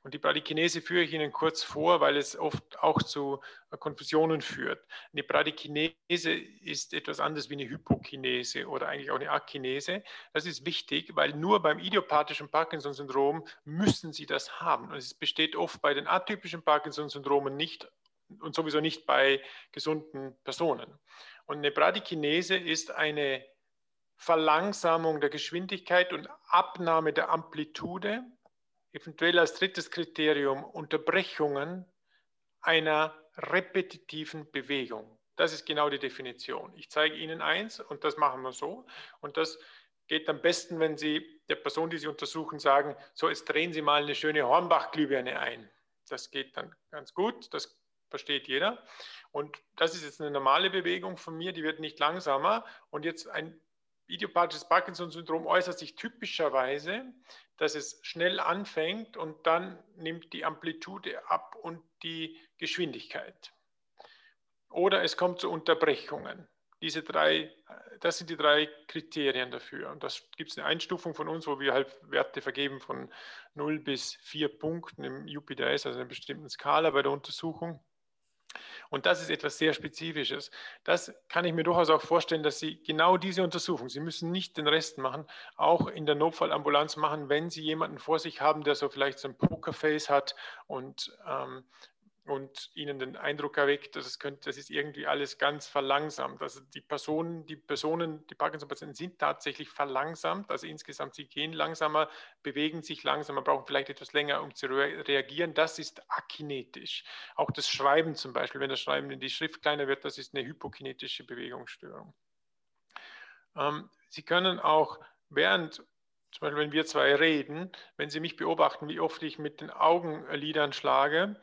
Speaker 2: Und die Bradykinese führe ich Ihnen kurz vor, weil es oft auch zu Konfusionen führt. Eine Bradykinese ist etwas anderes wie eine Hypokinese oder eigentlich auch eine Akinese. Das ist wichtig, weil nur beim idiopathischen Parkinson-Syndrom müssen Sie das haben. Und es besteht oft bei den atypischen Parkinson-Syndromen nicht und sowieso nicht bei gesunden Personen. Und eine Bradykinese ist eine Verlangsamung der Geschwindigkeit und Abnahme der Amplitude, eventuell als drittes Kriterium Unterbrechungen einer repetitiven Bewegung. Das ist genau die Definition. Ich zeige Ihnen eins und das machen wir so. Und das geht am besten, wenn Sie der Person, die Sie untersuchen, sagen, so jetzt drehen Sie mal eine schöne Hornbach-Glühbirne ein. Das geht dann ganz gut, das versteht jeder. Und das ist jetzt eine normale Bewegung von mir, die wird nicht langsamer. Und jetzt ein idiopathisches Parkinson-Syndrom äußert sich typischerweise, dass es schnell anfängt und dann nimmt die Amplitude ab und die Geschwindigkeit. Oder es kommt zu Unterbrechungen. Diese drei, das sind die drei Kriterien dafür. Und das gibt es eine Einstufung von uns, wo wir halt Werte vergeben von 0 bis 4 Punkten im UPDS, also einer bestimmten Skala bei der Untersuchung. Und das ist etwas sehr Spezifisches. Das kann ich mir durchaus auch vorstellen, dass Sie genau diese Untersuchung, Sie müssen nicht den Rest machen, auch in der Notfallambulanz machen, wenn Sie jemanden vor sich haben, der so vielleicht so ein Pokerface hat und ähm, und ihnen den Eindruck erweckt, dass es könnte, das ist irgendwie alles ganz verlangsamt. Also die Personen, die Personen, die Parkinson-Patienten sind tatsächlich verlangsamt. Also insgesamt, sie gehen langsamer, bewegen sich langsamer, brauchen vielleicht etwas länger, um zu reagieren. Das ist akinetisch. Auch das Schreiben zum Beispiel, wenn das Schreiben in die Schrift kleiner wird, das ist eine hypokinetische Bewegungsstörung. Ähm, sie können auch während zum Beispiel, wenn wir zwei reden, wenn Sie mich beobachten, wie oft ich mit den Augenlidern schlage,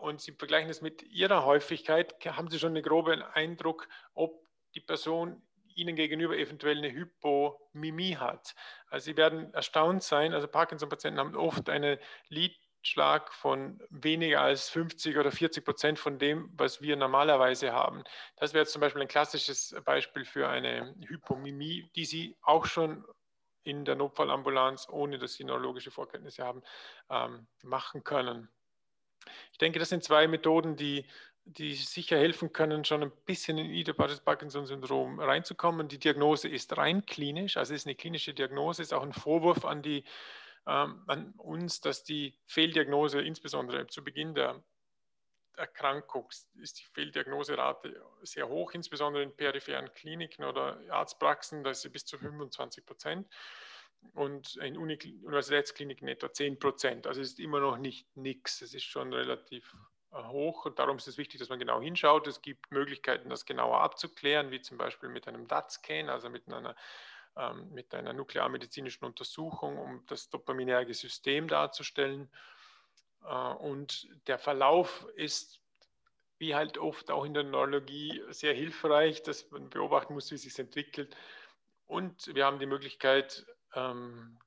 Speaker 2: und Sie vergleichen es mit Ihrer Häufigkeit, haben Sie schon einen groben Eindruck, ob die Person Ihnen gegenüber eventuell eine Hypomimie hat. Also Sie werden erstaunt sein, also Parkinson-Patienten haben oft einen Lidschlag von weniger als 50 oder 40 Prozent von dem, was wir normalerweise haben. Das wäre zum Beispiel ein klassisches Beispiel für eine Hypomimie, die Sie auch schon in der Notfallambulanz, ohne dass Sie neurologische Vorkenntnisse haben, ähm, machen können. Ich denke, das sind zwei Methoden, die, die sicher helfen können, schon ein bisschen in idiopathisches Parkinson-Syndrom reinzukommen. Die Diagnose ist rein klinisch, also ist eine klinische Diagnose, ist auch ein Vorwurf an, die, ähm, an uns, dass die Fehldiagnose, insbesondere zu Beginn der Erkrankung, ist die Fehldiagnoserate sehr hoch, insbesondere in peripheren Kliniken oder Arztpraxen, da ist sie bis zu 25 Prozent und in Universitätskliniken etwa 10 Prozent. Also es ist immer noch nicht nichts. Es ist schon relativ äh, hoch und darum ist es wichtig, dass man genau hinschaut. Es gibt Möglichkeiten, das genauer abzuklären, wie zum Beispiel mit einem DAT-Scan, also mit einer, ähm, mit einer nuklearmedizinischen Untersuchung, um das dopaminerge System darzustellen. Äh, und der Verlauf ist wie halt oft auch in der Neurologie sehr hilfreich, dass man beobachten muss, wie es sich entwickelt. Und wir haben die Möglichkeit, ähm,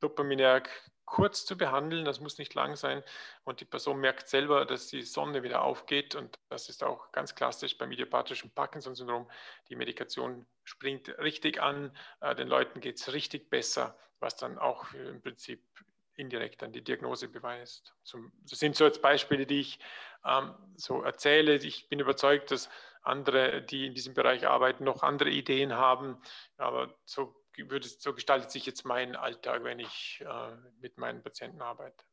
Speaker 2: dopaminerg kurz zu behandeln, das muss nicht lang sein und die Person merkt selber, dass die Sonne wieder aufgeht und das ist auch ganz klassisch beim idiopathischen Parkinson-Syndrom. Die Medikation springt richtig an, äh, den Leuten geht es richtig besser, was dann auch im Prinzip indirekt dann die Diagnose beweist. Zum, das sind so jetzt Beispiele, die ich ähm, so erzähle. Ich bin überzeugt, dass andere, die in diesem Bereich arbeiten, noch andere Ideen haben, aber so würde, so gestaltet sich jetzt mein Alltag, wenn ich äh, mit meinen Patienten arbeite.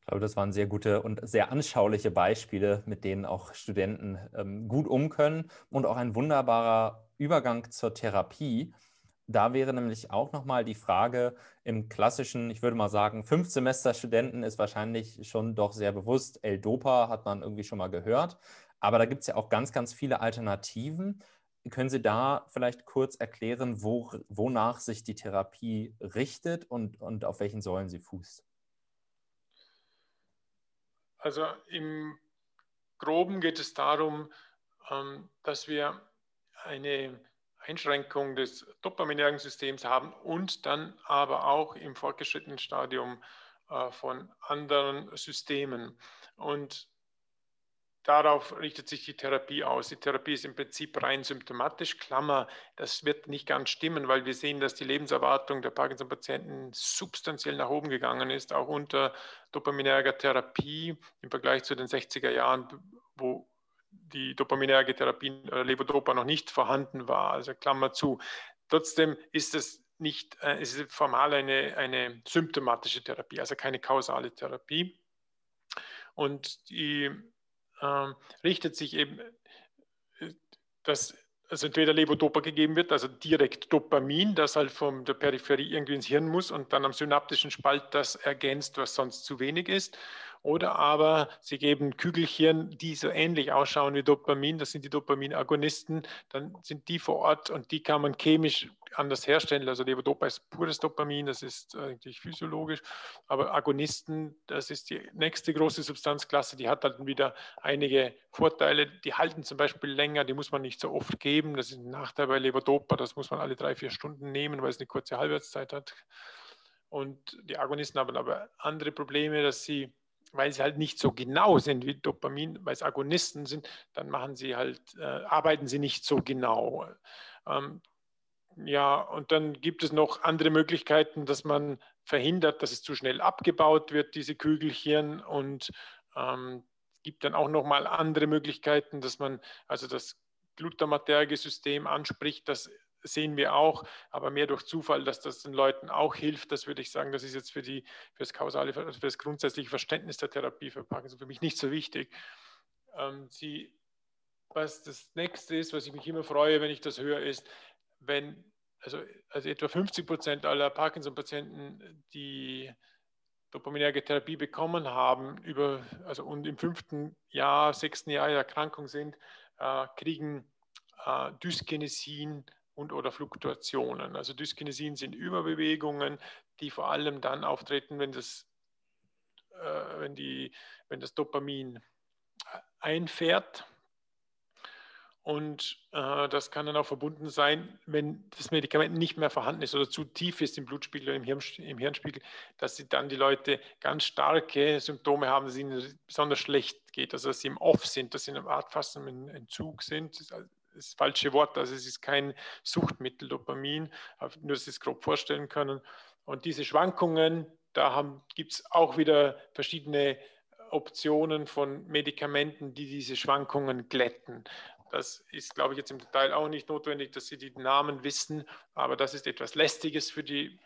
Speaker 1: Ich glaube, das waren sehr gute und sehr anschauliche Beispiele, mit denen auch Studenten ähm, gut um können und auch ein wunderbarer Übergang zur Therapie. Da wäre nämlich auch nochmal die Frage im klassischen, ich würde mal sagen, Fünfsemester-Studenten ist wahrscheinlich schon doch sehr bewusst. L-Dopa hat man irgendwie schon mal gehört. Aber da gibt es ja auch ganz, ganz viele Alternativen. Können Sie da vielleicht kurz erklären, wo, wonach sich die Therapie richtet und, und auf welchen Säulen sie fußt?
Speaker 2: Also im Groben geht es darum, ähm, dass wir eine Einschränkung des dopaminergen Systems haben und dann aber auch im fortgeschrittenen Stadium äh, von anderen Systemen. Und Darauf richtet sich die Therapie aus. Die Therapie ist im Prinzip rein symptomatisch. Klammer, das wird nicht ganz stimmen, weil wir sehen, dass die Lebenserwartung der Parkinson-Patienten substanziell nach oben gegangen ist, auch unter dopaminerger Therapie im Vergleich zu den 60er Jahren, wo die dopaminerge Therapie oder Levodopa noch nicht vorhanden war. Also Klammer zu. Trotzdem ist es nicht, äh, es ist formal eine, eine symptomatische Therapie, also keine kausale Therapie. Und die ähm, richtet sich eben, äh, dass also entweder Levodopa gegeben wird, also direkt Dopamin, das halt von der Peripherie irgendwie ins Hirn muss und dann am synaptischen Spalt das ergänzt, was sonst zu wenig ist. Oder aber sie geben Kügelchen, die so ähnlich ausschauen wie Dopamin, das sind die Dopaminagonisten, dann sind die vor Ort und die kann man chemisch anders herstellen. Also Levodopa ist pures Dopamin, das ist eigentlich physiologisch, aber Agonisten, das ist die nächste große Substanzklasse, die hat dann wieder einige Vorteile. Die halten zum Beispiel länger, die muss man nicht so oft geben. Das ist ein Nachteil bei Levodopa, das muss man alle drei, vier Stunden nehmen, weil es eine kurze Halbwertszeit hat. Und die Agonisten haben aber andere Probleme, dass sie, weil sie halt nicht so genau sind wie Dopamin, weil es Agonisten sind, dann machen sie halt, äh, arbeiten sie nicht so genau. Ähm, ja, und dann gibt es noch andere Möglichkeiten, dass man verhindert, dass es zu schnell abgebaut wird, diese Kügelchen. Und ähm, gibt dann auch noch mal andere Möglichkeiten, dass man also das glutamaterge System anspricht. Das sehen wir auch, aber mehr durch Zufall, dass das den Leuten auch hilft. Das würde ich sagen, das ist jetzt für, die, für das kausale, für das grundsätzliche Verständnis der Therapie für Parkinson für mich nicht so wichtig. Ähm, sie, was das nächste ist, was ich mich immer freue, wenn ich das höre, ist, wenn also, also etwa 50 Prozent aller Parkinson-Patienten, die dopaminerge Therapie bekommen haben, über, also und im fünften Jahr, sechsten Jahr der Erkrankung sind, äh, kriegen äh, Dyskinesien und oder Fluktuationen. Also Dyskinesien sind Überbewegungen, die vor allem dann auftreten, wenn das, äh, wenn die, wenn das Dopamin einfährt und äh, das kann dann auch verbunden sein, wenn das Medikament nicht mehr vorhanden ist oder zu tief ist im Blutspiegel oder im, Hirn, im Hirnspiegel, dass sie dann die Leute ganz starke Symptome haben, dass ihnen besonders schlecht geht, also dass sie im Off sind, dass sie in einer Art im Entzug sind. Das ist das falsche Wort, also es ist kein Suchtmittel, Dopamin, nur dass Sie es grob vorstellen können. Und diese Schwankungen, da gibt es auch wieder verschiedene Optionen von Medikamenten, die diese Schwankungen glätten. Das ist, glaube ich, jetzt im Detail auch nicht notwendig, dass Sie die Namen wissen, aber das ist etwas Lästiges für die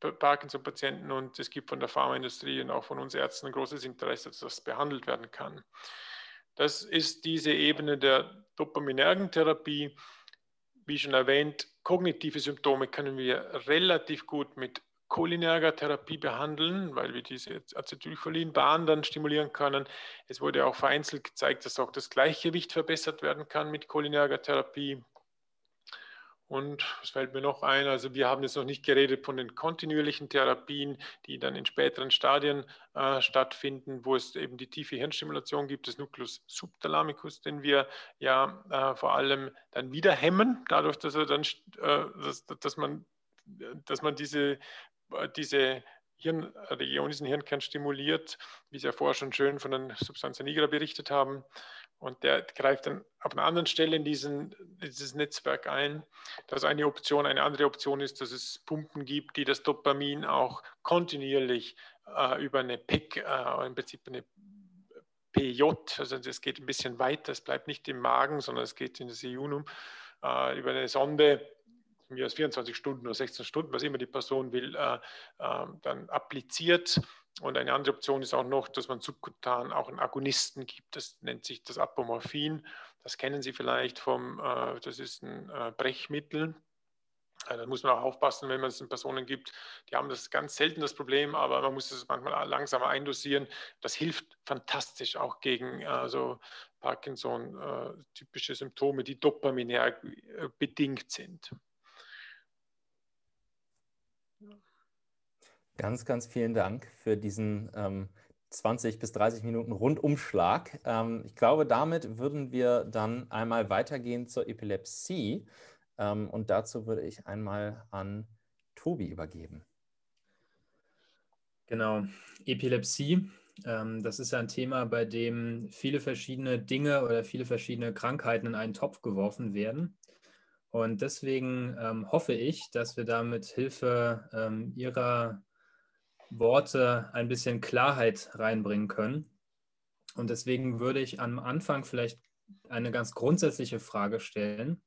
Speaker 2: Parkinson-Patienten und es gibt von der Pharmaindustrie und auch von uns Ärzten ein großes Interesse, dass das behandelt werden kann. Das ist diese Ebene der dopaminergen Therapie. Wie schon erwähnt, kognitive Symptome können wir relativ gut mit cholinerger Therapie behandeln, weil wir diese Acetylcholinbahn dann stimulieren können. Es wurde auch vereinzelt gezeigt, dass auch das Gleichgewicht verbessert werden kann mit cholinerger Therapie. Und es fällt mir noch ein, also wir haben jetzt noch nicht geredet von den kontinuierlichen Therapien, die dann in späteren Stadien äh, stattfinden, wo es eben die tiefe Hirnstimulation gibt, des Nucleus subthalamicus, den wir ja äh, vor allem dann wieder hemmen, dadurch, dass, er dann, äh, dass, dass, man, dass man diese diese Hirnregion, diesen Hirnkern stimuliert, wie Sie ja vorher schon schön von den Substantia nigra berichtet haben. Und der greift dann auf einer anderen Stelle in diesen, dieses Netzwerk ein. Das ist eine Option. Eine andere Option ist, dass es Pumpen gibt, die das Dopamin auch kontinuierlich äh, über eine PEC, äh, im Prinzip eine PJ, also das geht ein bisschen weiter, es bleibt nicht im Magen, sondern es geht in das Iunum, äh, über eine Sonde mir aus 24 Stunden oder 16 Stunden, was immer die Person will, äh, äh, dann appliziert. Und eine andere Option ist auch noch, dass man subkutan auch einen Agonisten gibt. Das nennt sich das Apomorphin. Das kennen Sie vielleicht vom, äh, das ist ein äh, Brechmittel. Äh, da muss man auch aufpassen, wenn man es den Personen gibt. Die haben das ganz selten das Problem, aber man muss es manchmal langsamer eindosieren. Das hilft fantastisch auch gegen also Parkinson-typische Symptome, die dopaminär bedingt sind.
Speaker 1: Ganz, ganz vielen Dank für diesen ähm, 20 bis 30 Minuten Rundumschlag. Ähm, ich glaube, damit würden wir dann einmal weitergehen zur Epilepsie. Ähm, und dazu würde ich einmal an Tobi übergeben.
Speaker 3: Genau, Epilepsie. Ähm, das ist ein Thema, bei dem viele verschiedene Dinge oder viele verschiedene Krankheiten in einen Topf geworfen werden. Und deswegen ähm, hoffe ich, dass wir da mit Hilfe ähm, Ihrer Worte ein bisschen Klarheit reinbringen können. Und deswegen würde ich am Anfang vielleicht eine ganz grundsätzliche Frage stellen,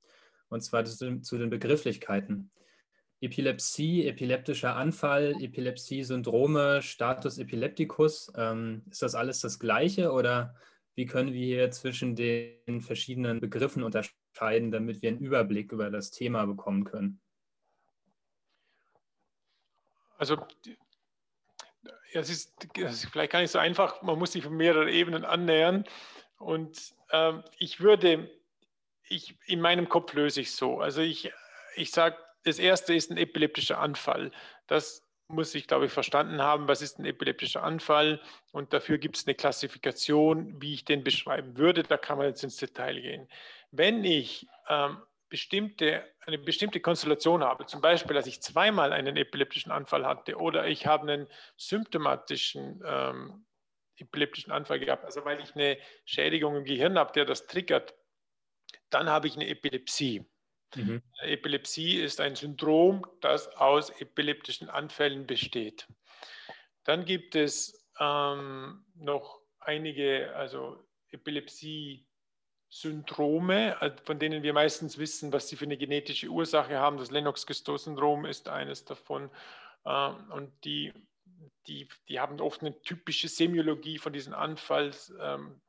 Speaker 3: und zwar zu, den Begrifflichkeiten. Epilepsie, epileptischer Anfall, Epilepsie-Syndrome, Status Epilepticus, ähm, ist das alles das Gleiche oder wie können wir hier zwischen den verschiedenen Begriffen unterscheiden, damit wir einen Überblick über das Thema bekommen können?
Speaker 2: Also es ist, es ist vielleicht gar nicht so einfach, man muss sich von mehreren Ebenen annähern. Und ähm, ich würde, ich, in meinem Kopf löse ich so. Also ich, ich sage, das erste ist ein epileptischer Anfall. Das muss ich, glaube ich, verstanden haben, was ist ein epileptischer Anfall. Und dafür gibt es eine Klassifikation, wie ich den beschreiben würde. Da kann man jetzt ins Detail gehen. Wenn ich ähm, bestimmte, eine bestimmte Konstellation habe, zum Beispiel, dass ich zweimal einen epileptischen Anfall hatte oder ich habe einen symptomatischen ähm, epileptischen Anfall gehabt, also weil ich eine Schädigung im Gehirn habe, der das triggert, dann habe ich eine Epilepsie. Mhm. Epilepsie ist ein Syndrom, das aus epileptischen Anfällen besteht. Dann gibt es ähm, noch einige, also Epilepsie-Syndrome, äh, von denen wir meistens wissen, was sie für eine genetische Ursache haben. Das Lennox-Gastaut-Syndrom ist eines davon. Ähm, und die, die, die haben oft eine typische Semiologie von diesen Anfalls, ähm,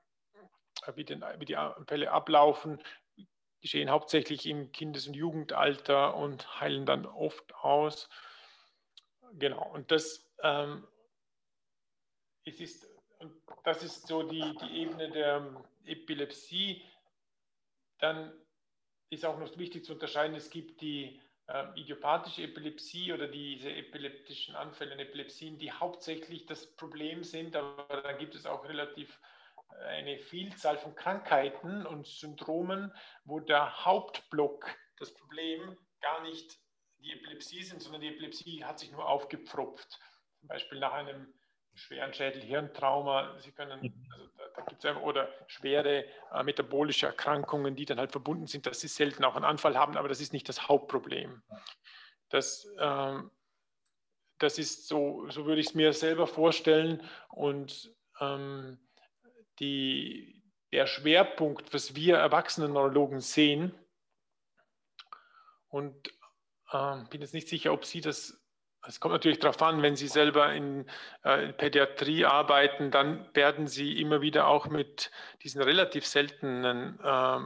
Speaker 2: wie, den, wie die Anfälle ablaufen geschehen hauptsächlich im Kindes- und Jugendalter und heilen dann oft aus. Genau, und das, ähm, es ist, das ist so die, die Ebene der Epilepsie. Dann ist auch noch wichtig zu unterscheiden, es gibt die äh, idiopathische Epilepsie oder diese epileptischen Anfälle und Epilepsien, die hauptsächlich das Problem sind, aber dann gibt es auch relativ eine Vielzahl von Krankheiten und Syndromen, wo der Hauptblock, das Problem gar nicht die Epilepsie sind, sondern die Epilepsie hat sich nur aufgepfropft. Zum Beispiel nach einem schweren Schädel-Hirntrauma. Sie können, mhm. also da, da gibt es oder schwere äh, metabolische Erkrankungen, die dann halt verbunden sind, dass sie selten auch einen Anfall haben, aber das ist nicht das Hauptproblem. Das, ähm, das ist so, so würde ich es mir selber vorstellen und ähm, die, der Schwerpunkt, was wir erwachsenen Neurologen sehen. Und äh, bin jetzt nicht sicher, ob Sie das, es kommt natürlich darauf an, wenn Sie selber in, äh, in, Pädiatrie arbeiten, dann werden Sie immer wieder auch mit diesen relativ seltenen äh,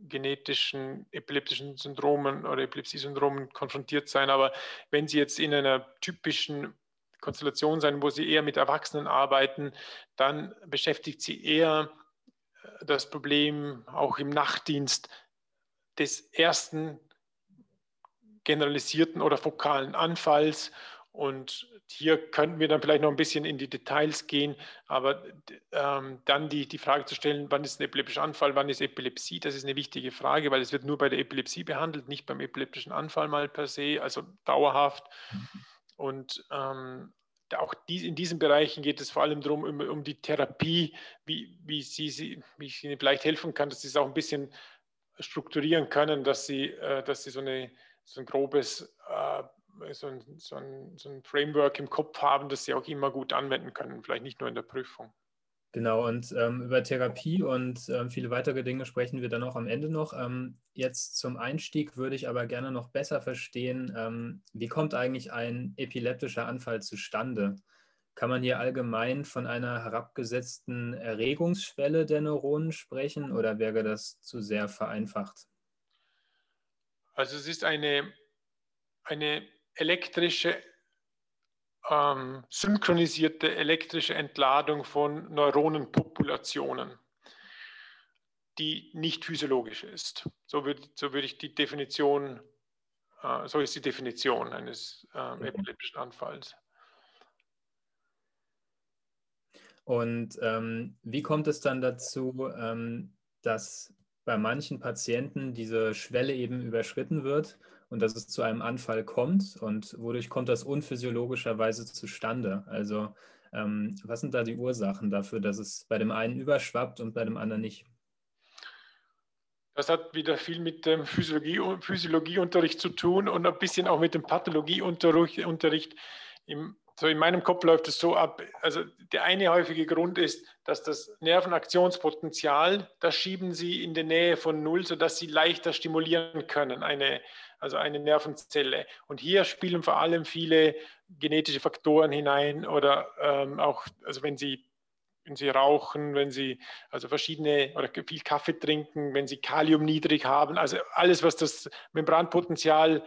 Speaker 2: genetischen epileptischen Syndromen oder Epilepsie-Syndromen konfrontiert sein. Aber wenn Sie jetzt in einer typischen Konstellation sein, wo sie eher mit Erwachsenen arbeiten, dann beschäftigt sie eher äh, das Problem auch im Nachtdienst des ersten generalisierten oder fokalen Anfalls. Und hier könnten wir dann vielleicht noch ein bisschen in die Details gehen, aber ähm, dann die, die Frage zu stellen, wann ist ein epileptischer Anfall, wann ist Epilepsie, das ist eine wichtige Frage, weil es wird nur bei der Epilepsie behandelt, nicht beim epileptischen Anfall mal per se, also dauerhaft. Mhm. Und ähm, auch die, in diesen Bereichen geht es vor allem darum, um, um die Therapie, wie, wie, sie, wie ich Ihnen vielleicht helfen kann, dass Sie es auch ein bisschen strukturieren können, dass Sie, äh, dass Sie so, eine, so ein grobes äh, so ein, so, ein, so ein Framework im Kopf haben, das Sie auch immer gut anwenden können, vielleicht nicht nur in der Prüfung.
Speaker 3: Genau, und ähm, über Therapie und ähm, viele weitere Dinge sprechen wir dann auch am Ende noch. Ähm, jetzt zum Einstieg würde ich aber gerne noch besser verstehen, ähm, wie kommt eigentlich ein epileptischer Anfall zustande? Kann man hier allgemein von einer herabgesetzten Erregungsschwelle der Neuronen sprechen oder wäre das zu sehr vereinfacht?
Speaker 2: Also es ist eine, eine elektrische ähm, synchronisierte elektrische Entladung von Neuronenpopulationen, die nicht physiologisch ist. So würde, so würde ich die Definition, äh, so ist die Definition eines äh, epileptischen Anfalls.
Speaker 3: Und ähm, wie kommt es dann dazu, ähm, dass bei manchen Patienten diese Schwelle eben überschritten wird und dass es zu einem Anfall kommt und wodurch kommt das unphysiologischerweise zustande? Also ähm, was sind da die Ursachen dafür, dass es bei dem einen überschwappt und bei dem anderen nicht?
Speaker 2: Das hat wieder viel mit dem Physiologie, Physiologieunterricht zu tun und ein bisschen auch mit dem Pathologieunterricht. Im so in meinem Kopf läuft es so ab, also der eine häufige Grund ist, dass das Nervenaktionspotenzial, das schieben Sie in die Nähe von Null, sodass Sie leichter stimulieren können, eine, also eine Nervenzelle. Und hier spielen vor allem viele genetische Faktoren hinein oder ähm, auch, also wenn Sie wenn Sie rauchen, wenn Sie also verschiedene oder viel Kaffee trinken, wenn Sie Kalium niedrig haben, also alles, was das Membranpotenzial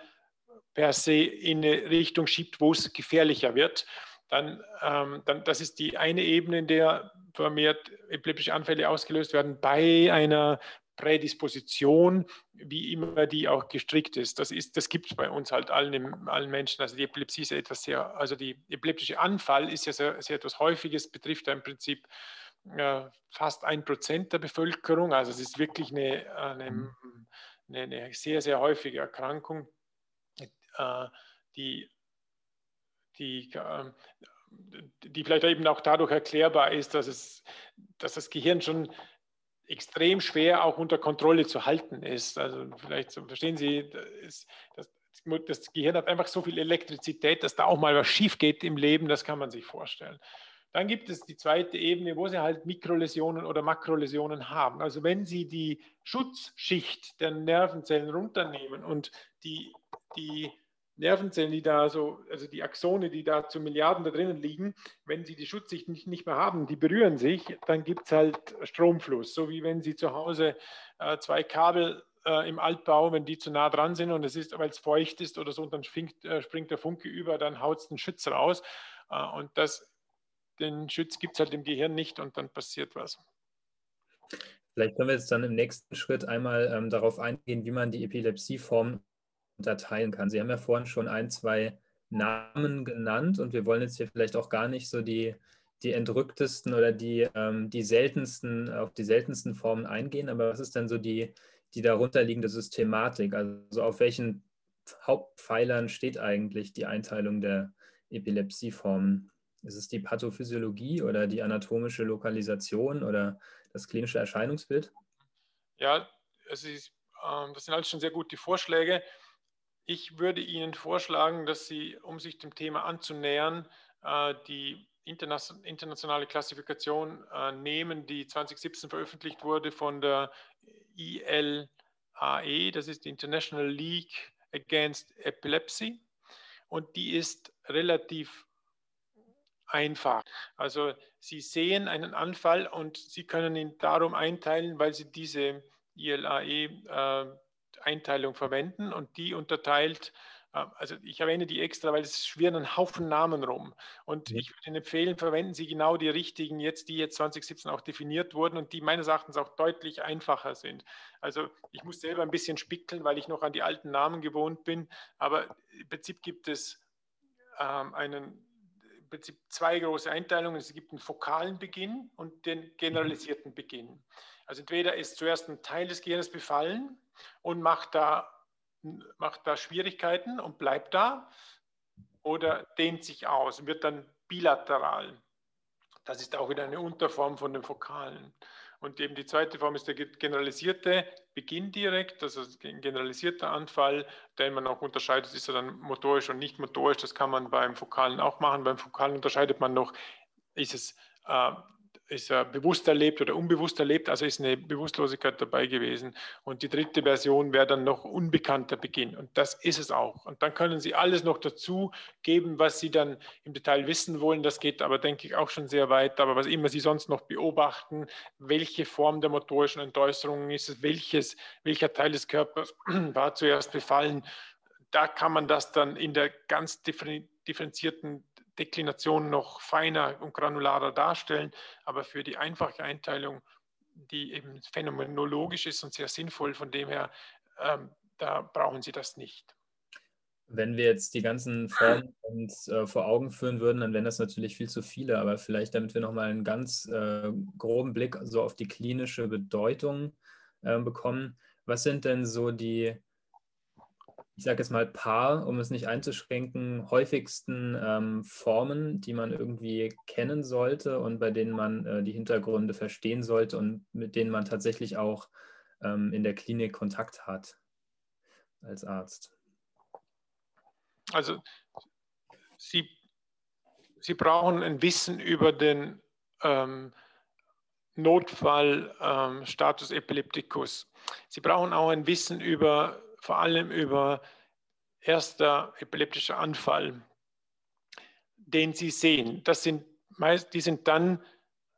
Speaker 2: per se in eine Richtung schiebt, wo es gefährlicher wird. dann, ähm, dann das ist die eine Ebene, in der vermehrt epileptische Anfälle ausgelöst werden bei einer Prädisposition, wie immer die auch gestrickt ist. Das, ist, das gibt es bei uns halt allen, allen Menschen. Also die Epilepsie ist etwas sehr, also die epileptische Anfall ist ja sehr, sehr etwas Häufiges, betrifft ja im Prinzip äh, fast ein Prozent der Bevölkerung. Also es ist wirklich eine, eine, eine, eine sehr, sehr häufige Erkrankung, die, die, äh, die vielleicht eben auch dadurch erklärbar ist, dass, es, dass das Gehirn schon extrem schwer auch unter Kontrolle zu halten ist. Also vielleicht verstehen Sie, das, das, das Gehirn hat einfach so viel Elektrizität, dass da auch mal was schief geht im Leben, das kann man sich vorstellen. Dann gibt es die zweite Ebene, wo Sie halt Mikroläsionen oder Makroläsionen haben. Also wenn Sie die Schutzschicht der Nervenzellen runternehmen und die, die Nervenzellen, die da so, also die Axone, die da zu Milliarden da drinnen liegen, wenn sie die Schutzsicht nicht, nicht mehr haben, die berühren sich, dann gibt es halt Stromfluss. So wie wenn Sie zu Hause äh, zwei Kabel äh, im Altbau, wenn die zu nah dran sind und es ist, weil es feucht ist oder so, und dann springt, äh, springt der Funke über, dann haut es den Schütz raus. Äh, und das den Schütz gibt es halt im Gehirn nicht und dann passiert was.
Speaker 3: Vielleicht können wir jetzt dann im nächsten Schritt einmal ähm, darauf eingehen, wie man die Epilepsieform unterteilen kann. Sie haben ja vorhin schon ein, zwei Namen genannt und wir wollen jetzt hier vielleicht auch gar nicht so die, die entrücktesten oder die, ähm, die seltensten, auf die seltensten Formen eingehen, aber was ist denn so die, die darunterliegende Systematik? Also auf welchen Hauptpfeilern steht eigentlich die Einteilung der Epilepsieformen? Ist es die Pathophysiologie oder die anatomische Lokalisation oder das klinische Erscheinungsbild?
Speaker 2: Ja, ist, äh, das sind alles schon sehr gute Vorschläge. Ich würde Ihnen vorschlagen, dass Sie, um sich dem Thema anzunähern, äh, die internationale Klassifikation äh, nehmen, die 2017 veröffentlicht wurde von der ILAE, das ist die International League Against Epilepsy. Und die ist relativ einfach. Also Sie sehen einen Anfall und Sie können ihn darum einteilen, weil Sie diese ILAE-Einteilung äh, verwenden und die unterteilt äh, also ich erwähne die extra, weil es schwirren einen Haufen Namen rum. Und ja. ich würde Ihnen empfehlen, verwenden Sie genau die richtigen, jetzt die jetzt 2017 auch definiert wurden und die meines Erachtens auch deutlich einfacher sind. Also ich muss selber ein bisschen spickeln, weil ich noch an die alten Namen gewohnt bin. Aber im Prinzip gibt es ähm, einen Prinzip zwei große Einteilungen. Es gibt einen fokalen Beginn und den generalisierten Beginn. Also entweder ist zuerst ein Teil des Gehirns befallen und macht da, macht da Schwierigkeiten und bleibt da oder dehnt sich aus und wird dann bilateral. Das ist auch wieder eine Unterform von dem Fokalen. Und eben die zweite Form ist der generalisierte Beginn direkt, also ein generalisierter Anfall, den man auch unterscheidet, ist er dann motorisch und nicht motorisch. Das kann man beim Fokalen auch machen. Beim Fokalen unterscheidet man noch, ist es äh, ist er bewusst erlebt oder unbewusst erlebt, also ist eine Bewusstlosigkeit dabei gewesen. Und die dritte Version wäre dann noch unbekannter Beginn. Und das ist es auch. Und dann können Sie alles noch dazu geben, was Sie dann im Detail wissen wollen. Das geht aber, denke ich, auch schon sehr weit. Aber was immer Sie sonst noch beobachten, welche Form der motorischen Entäußerung ist es, welches, welcher Teil des Körpers *clears throat* war zuerst befallen, da kann man das dann in der ganz differenzierten Deklination noch feiner und granularer darstellen, aber für die einfache Einteilung, die eben phänomenologisch ist und sehr sinnvoll, von dem her, ähm, da brauchen Sie das nicht.
Speaker 3: Wenn wir jetzt die ganzen Formen uns äh, vor Augen führen würden, dann wären das natürlich viel zu viele, aber vielleicht, damit wir nochmal einen ganz äh, groben Blick so auf die klinische Bedeutung äh, bekommen, was sind denn so die ich sage jetzt mal paar, um es nicht einzuschränken, häufigsten ähm, Formen, die man irgendwie kennen sollte und bei denen man äh, die Hintergründe verstehen sollte und mit denen man tatsächlich auch ähm, in der Klinik Kontakt hat als Arzt?
Speaker 2: Also Sie, Sie brauchen ein Wissen über den ähm, Notfall ähm, Epilepticus. Sie brauchen auch ein Wissen über vor allem über erster epileptischer Anfall, den Sie sehen. Das sind meist, die sind dann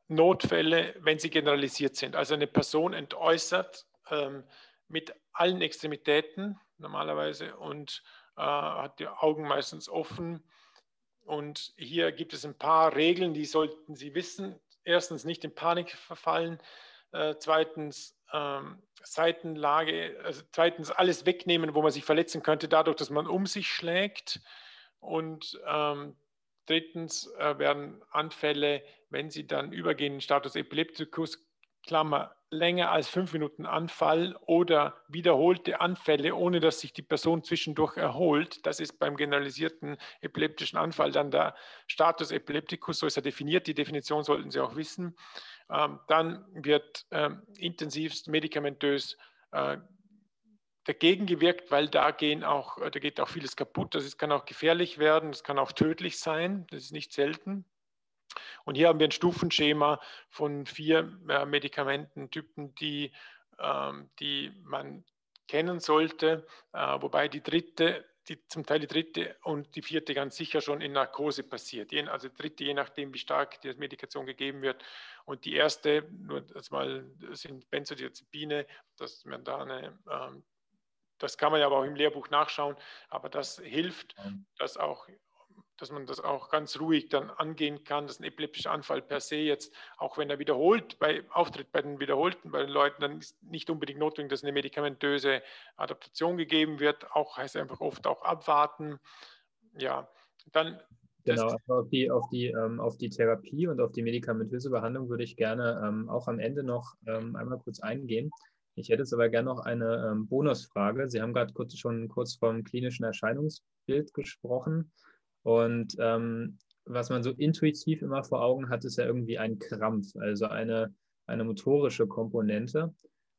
Speaker 2: Notfälle, wenn sie generalisiert sind. Also eine Person entäußert ähm, mit allen Extremitäten normalerweise und äh, hat die Augen meistens offen und hier gibt es ein paar Regeln, die sollten Sie wissen. Erstens nicht in Panik verfallen. Äh, zweitens ähm, Seitenlage, also zweitens alles wegnehmen, wo man sich verletzen könnte, dadurch, dass man um sich schlägt. Und ähm, drittens äh, werden Anfälle, wenn sie dann übergehen in Status Epilepticus, Klammer, länger als fünf Minuten Anfall oder wiederholte Anfälle, ohne dass sich die Person zwischendurch erholt. Das ist beim generalisierten epileptischen Anfall dann der Status Epilepticus, so ist er definiert. Die Definition sollten Sie auch wissen. Ähm, dann wird ähm, intensivst medikamentös äh, dagegen gewirkt, weil da, gehen auch, da geht auch vieles kaputt. Das kann auch gefährlich werden, das kann auch tödlich sein, das ist nicht selten. Und hier haben wir ein Stufenschema von vier äh, Medikamententypen, die, ähm, die man kennen sollte, äh, wobei die dritte, die, zum Teil die dritte und die vierte ganz sicher schon in Narkose passiert. Also die dritte, je nachdem, wie stark die Medikation gegeben wird. Und die erste, nur das mal, sind Benzodiazepine, dass man da eine ähm, das kann man ja aber auch im Lehrbuch nachschauen, aber das hilft, dass auch dass man das auch ganz ruhig dann angehen kann, dass ein epileptischer Anfall per se jetzt, auch wenn er wiederholt bei, auftritt bei den Wiederholten, bei den Leuten, dann ist nicht unbedingt notwendig, dass eine medikamentöse Adaptation gegeben wird. Auch heißt einfach oft auch abwarten. Ja, dann.
Speaker 3: Genau, also auf die, auf, die, ähm, auf die Therapie und auf die medikamentöse Behandlung würde ich gerne ähm, auch am Ende noch ähm, einmal kurz eingehen. Ich hätte jetzt aber gerne noch eine ähm, Bonusfrage. Sie haben gerade kurz, schon kurz vom klinischen Erscheinungsbild gesprochen. Und ähm, was man so intuitiv immer vor Augen hat, ist ja irgendwie ein Krampf, also eine, eine motorische Komponente.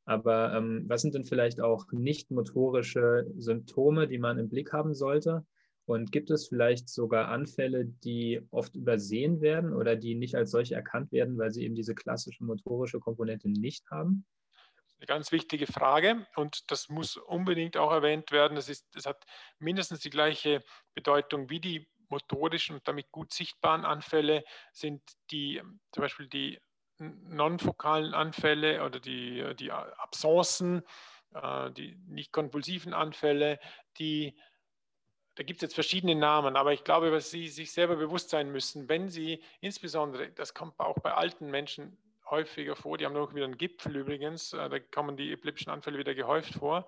Speaker 3: Aber ähm, was sind denn vielleicht auch nicht motorische Symptome, die man im Blick haben sollte? Und gibt es vielleicht sogar Anfälle, die oft übersehen werden oder die nicht als solche erkannt werden, weil sie eben diese klassische motorische Komponente nicht haben?
Speaker 2: Eine ganz wichtige Frage und das muss unbedingt auch erwähnt werden. Das, ist, das hat mindestens die gleiche Bedeutung wie die motorischen und damit gut sichtbaren Anfälle sind die, zum Beispiel die nonfokalen Anfälle oder die, die Absenzen, äh, die nicht konvulsiven Anfälle, die da gibt es jetzt verschiedene Namen, aber ich glaube, was Sie sich selber bewusst sein müssen, wenn Sie insbesondere, das kommt auch bei alten Menschen häufiger vor, die haben noch wieder einen Gipfel übrigens, äh, da kommen die epileptischen Anfälle wieder gehäuft vor,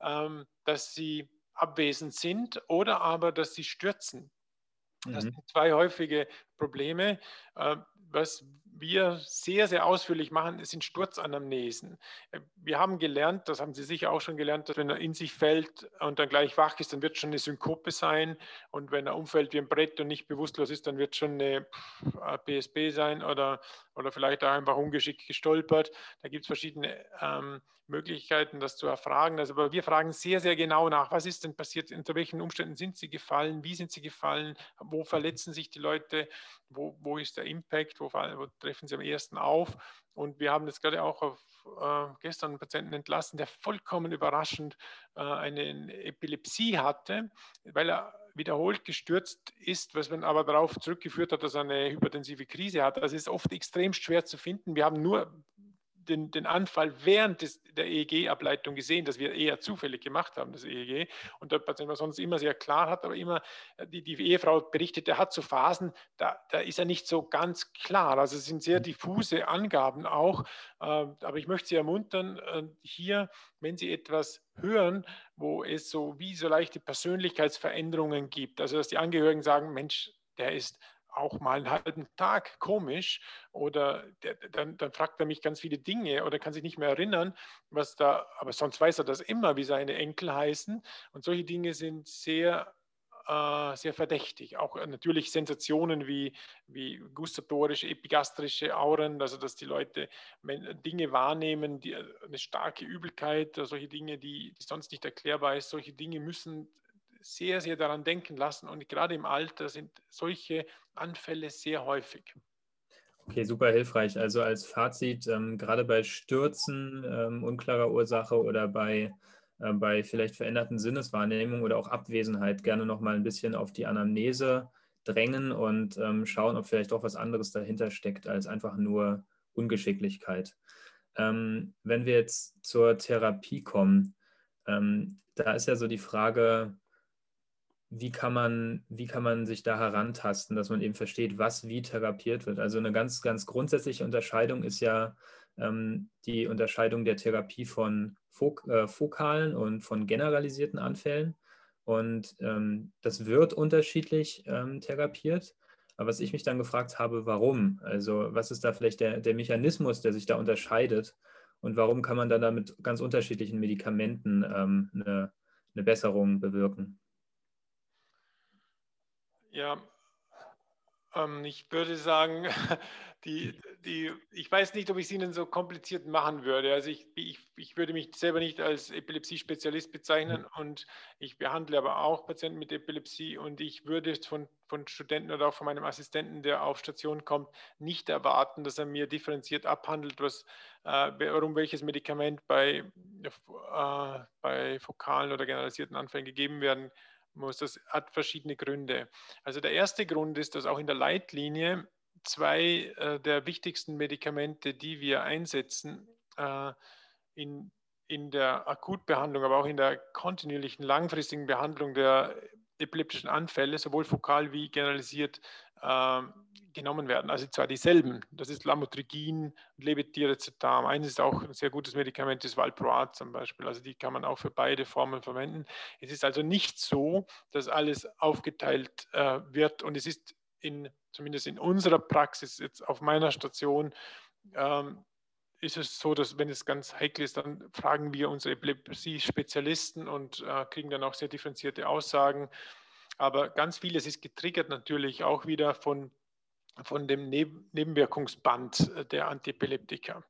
Speaker 2: ähm, dass sie abwesend sind oder aber, dass sie stürzen. Das mhm. sind zwei häufige Probleme. Äh, was wir sehr, sehr ausführlich machen, sind Sturzanamnesen. Äh, wir haben gelernt, das haben Sie sicher auch schon gelernt, dass wenn er in sich fällt und dann gleich wach ist, dann wird schon eine Synkope sein. Und wenn er umfällt wie ein Brett und nicht bewusstlos ist, dann wird schon eine PSB sein oder, oder vielleicht auch einfach ungeschickt gestolpert. Da gibt es verschiedene ähm, Möglichkeiten, das zu erfragen. Also, aber wir fragen sehr, sehr genau nach, was ist denn passiert, unter welchen Umständen sind sie gefallen, wie sind sie gefallen, wo verletzen sich die Leute, wo, wo ist der Impact, wo, wo treffen sie am ersten auf. Und wir haben jetzt gerade auch auf, äh, gestern einen Patienten entlassen, der vollkommen überraschend äh, eine Epilepsie hatte, weil er wiederholt gestürzt ist, was man aber darauf zurückgeführt hat, dass er eine hypertensive Krise hat. Das ist oft extrem schwer zu finden. Wir haben nur den, den Anfall während des, der EEG-Ableitung gesehen, dass wir eher zufällig gemacht haben, das EEG. Und der Patient war sonst immer sehr klar hat, aber immer, äh, die, die Ehefrau berichtet, er hat so Phasen, da, da ist er nicht so ganz klar. Also es sind sehr diffuse Angaben auch. Äh, aber ich möchte Sie ermuntern, äh, hier, wenn Sie etwas hören, wo es so wie so leichte Persönlichkeitsveränderungen gibt, also dass die Angehörigen sagen, Mensch, der ist auch mal einen halben Tag komisch oder der, dann, dann, fragt er mich ganz viele Dinge oder kann sich nicht mehr erinnern, was da, aber sonst weiß er das immer, wie seine Enkel heißen. Und solche Dinge sind sehr, äh, sehr verdächtig. Auch äh, natürlich Sensationen wie, wie gustatorische, epigastrische Auren, also dass die Leute Dinge wahrnehmen, die, äh, eine starke Übelkeit, solche Dinge, die, die sonst nicht erklärbar ist, solche Dinge müssen sehr, sehr daran denken lassen. Und gerade im Alter sind solche Anfälle sehr häufig.
Speaker 3: Okay, super hilfreich. Also als Fazit, ähm, gerade bei Stürzen ähm, unklarer Ursache oder bei, äh, bei vielleicht veränderten Sinneswahrnehmungen oder auch Abwesenheit gerne nochmal ein bisschen auf die Anamnese drängen und ähm, schauen, ob vielleicht doch was anderes dahinter steckt als einfach nur Ungeschicklichkeit. Ähm, wenn wir jetzt zur Therapie kommen, ähm, da ist ja so die Frage, wie kann man, wie kann man sich da herantasten, dass man eben versteht, was wie therapiert wird. Also eine ganz, ganz grundsätzliche Unterscheidung ist ja ähm, die Unterscheidung der Therapie von fok äh, fokalen und von generalisierten Anfällen. Und ähm, das wird unterschiedlich ähm, therapiert. Aber was ich mich dann gefragt habe, warum? Also was ist da vielleicht der, der Mechanismus, der sich da unterscheidet? Und warum kann man dann da mit ganz unterschiedlichen Medikamenten ähm, eine, eine Besserung bewirken?
Speaker 2: Ja, ähm, ich würde sagen, *laughs* die, die, ich weiß nicht, ob ich es Ihnen so kompliziert machen würde. Also ich, ich, ich würde mich selber nicht als Epilepsie-Spezialist bezeichnen und ich behandle aber auch Patienten mit Epilepsie und ich würde von, von Studenten oder auch von meinem Assistenten, der auf Station kommt, nicht erwarten, dass er mir differenziert abhandelt, was, äh, warum welches Medikament bei, äh, bei fokalen oder generalisierten Anfällen gegeben werden muss. Das hat verschiedene Gründe. Also der erste Grund ist, dass auch in der Leitlinie zwei äh, der wichtigsten Medikamente, die wir einsetzen, äh, in, in der Akutbehandlung, aber auch in der kontinuierlichen langfristigen Behandlung der epileptischen Anfälle, sowohl fokal wie generalisiert, äh, genommen werden. Also zwar dieselben. Das ist Lamotrigin Levetiracetam. Eines ist auch ein sehr gutes Medikament, ist Valproat zum Beispiel. Also die kann man auch für beide Formen verwenden. Es ist also nicht so, dass alles aufgeteilt äh, wird und es ist in, zumindest in unserer Praxis, jetzt auf meiner Station, ähm, ist es so, dass wenn es ganz heikel ist, dann fragen wir unsere Epilepsie-Spezialisten und äh, kriegen dann auch sehr differenzierte Aussagen. Aber ganz vieles ist getriggert natürlich auch wieder von, von dem Nebenwirkungsband der Antiepileptika.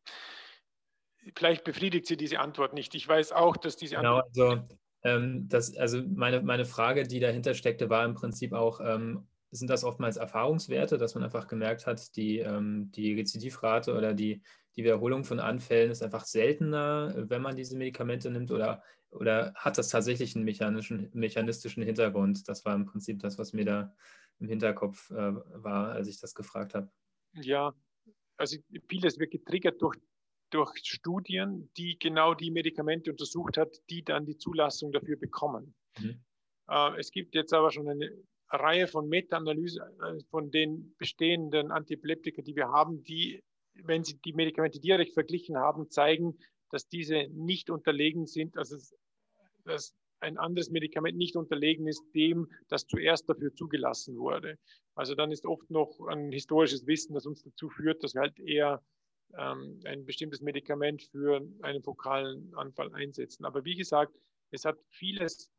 Speaker 2: Vielleicht befriedigt Sie diese Antwort nicht. Ich weiß auch, dass diese
Speaker 3: Antwort. Genau, also, ähm, das, also meine, meine Frage, die dahinter steckte, war im Prinzip auch, ähm, sind das oftmals Erfahrungswerte, dass man einfach gemerkt hat, die, ähm, die Rezidivrate oder die, die Wiederholung von Anfällen ist einfach seltener, wenn man diese Medikamente nimmt oder oder hat das tatsächlich einen mechanischen, mechanistischen Hintergrund? Das war im Prinzip das, was mir da im Hinterkopf äh, war, als ich das gefragt habe.
Speaker 2: Ja, also vieles wird getriggert durch, durch Studien, die genau die Medikamente untersucht hat, die dann die Zulassung dafür bekommen. Mhm. Äh, es gibt jetzt aber schon eine Reihe von Meta-Analysen äh, von den bestehenden Antiepileptika, die wir haben, die, wenn sie die Medikamente direkt verglichen haben, zeigen, dass diese nicht unterlegen sind, also dass ein anderes Medikament nicht unterlegen ist dem, das zuerst dafür zugelassen wurde. Also dann ist oft noch ein historisches Wissen, das uns dazu führt, dass wir halt eher ähm, ein bestimmtes Medikament für einen fokalen Anfall einsetzen. Aber wie gesagt, es hat vieles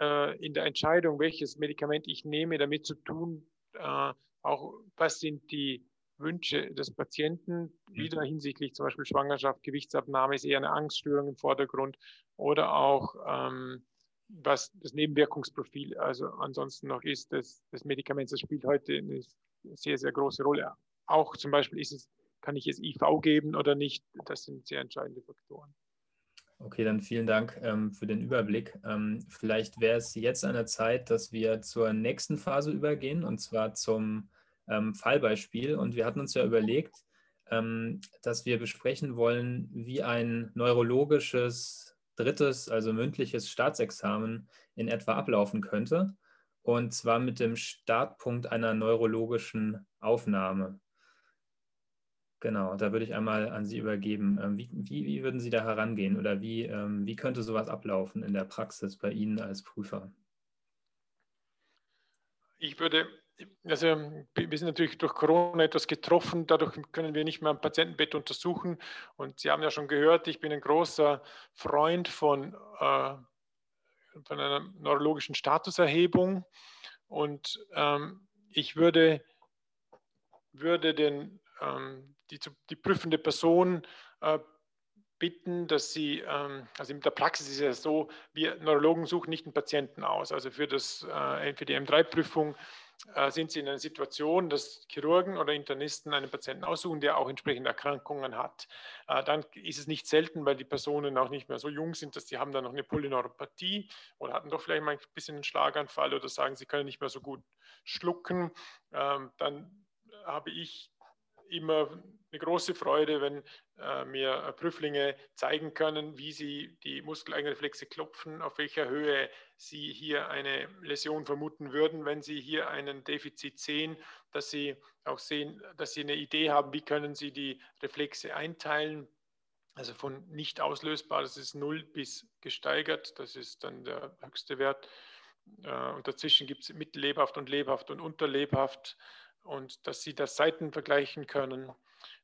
Speaker 2: äh, in der Entscheidung, welches Medikament ich nehme, damit zu tun, äh, auch was sind die Wünsche des Patienten, mhm. wieder hinsichtlich zum Beispiel Schwangerschaft, Gewichtsabnahme ist eher eine Angststörung im Vordergrund oder auch ähm, was das Nebenwirkungsprofil also ansonsten noch ist des, des Medikaments. Das spielt heute eine sehr, sehr große Rolle. Auch zum Beispiel ist es, kann ich es IV geben oder nicht? Das sind sehr entscheidende Faktoren.
Speaker 3: Okay, dann vielen Dank ähm, für den Überblick. Ähm, vielleicht wäre es jetzt an der Zeit, dass wir zur nächsten Phase übergehen, und zwar zum ähm, Fallbeispiel. Und wir hatten uns ja überlegt, ähm, dass wir besprechen wollen, wie ein neurologisches drittes, also mündliches Staatsexamen in etwa ablaufen könnte. Und zwar mit dem Startpunkt einer neurologischen Aufnahme. Genau, da würde ich einmal an Sie übergeben. Ähm, wie, wie, wie würden Sie da herangehen oder wie, ähm, wie könnte sowas ablaufen in der Praxis bei Ihnen als Prüfer?
Speaker 2: Ich würde also wir sind natürlich durch Corona etwas getroffen, dadurch können wir nicht mehr am Patientenbett untersuchen. Und Sie haben ja schon gehört, ich bin ein großer Freund von, äh, von einer neurologischen Statuserhebung. Und ähm, ich würde, würde den, ähm, die, die prüfende Person äh, bitten, dass sie, ähm, also in der Praxis ist es ja so, wir Neurologen suchen nicht den Patienten aus. Also für, das, äh, für die M3-Prüfung äh, sind Sie in einer Situation, dass Chirurgen oder Internisten einen Patienten aussuchen, der auch entsprechende Erkrankungen hat. Äh, dann ist es nicht selten, weil die Personen auch nicht mehr so jung sind, dass sie haben dann noch eine Polyneuropathie oder hatten doch vielleicht mal ein bisschen einen Schlaganfall oder sagen, sie können nicht mehr so gut schlucken. Ähm, dann habe ich immer eine große Freude, wenn äh, mir Prüflinge zeigen können, wie sie die Muskeleigenreflexe klopfen, auf welcher Höhe sie hier eine Läsion vermuten würden, wenn sie hier einen Defizit sehen, dass sie auch sehen, dass sie eine Idee haben, wie können sie die Reflexe einteilen. Also von nicht auslösbar, das ist 0 bis gesteigert, das ist dann der höchste Wert. Äh, und dazwischen gibt es mittellebhaft und lebhaft und unterlebhaft und dass sie das Seiten vergleichen können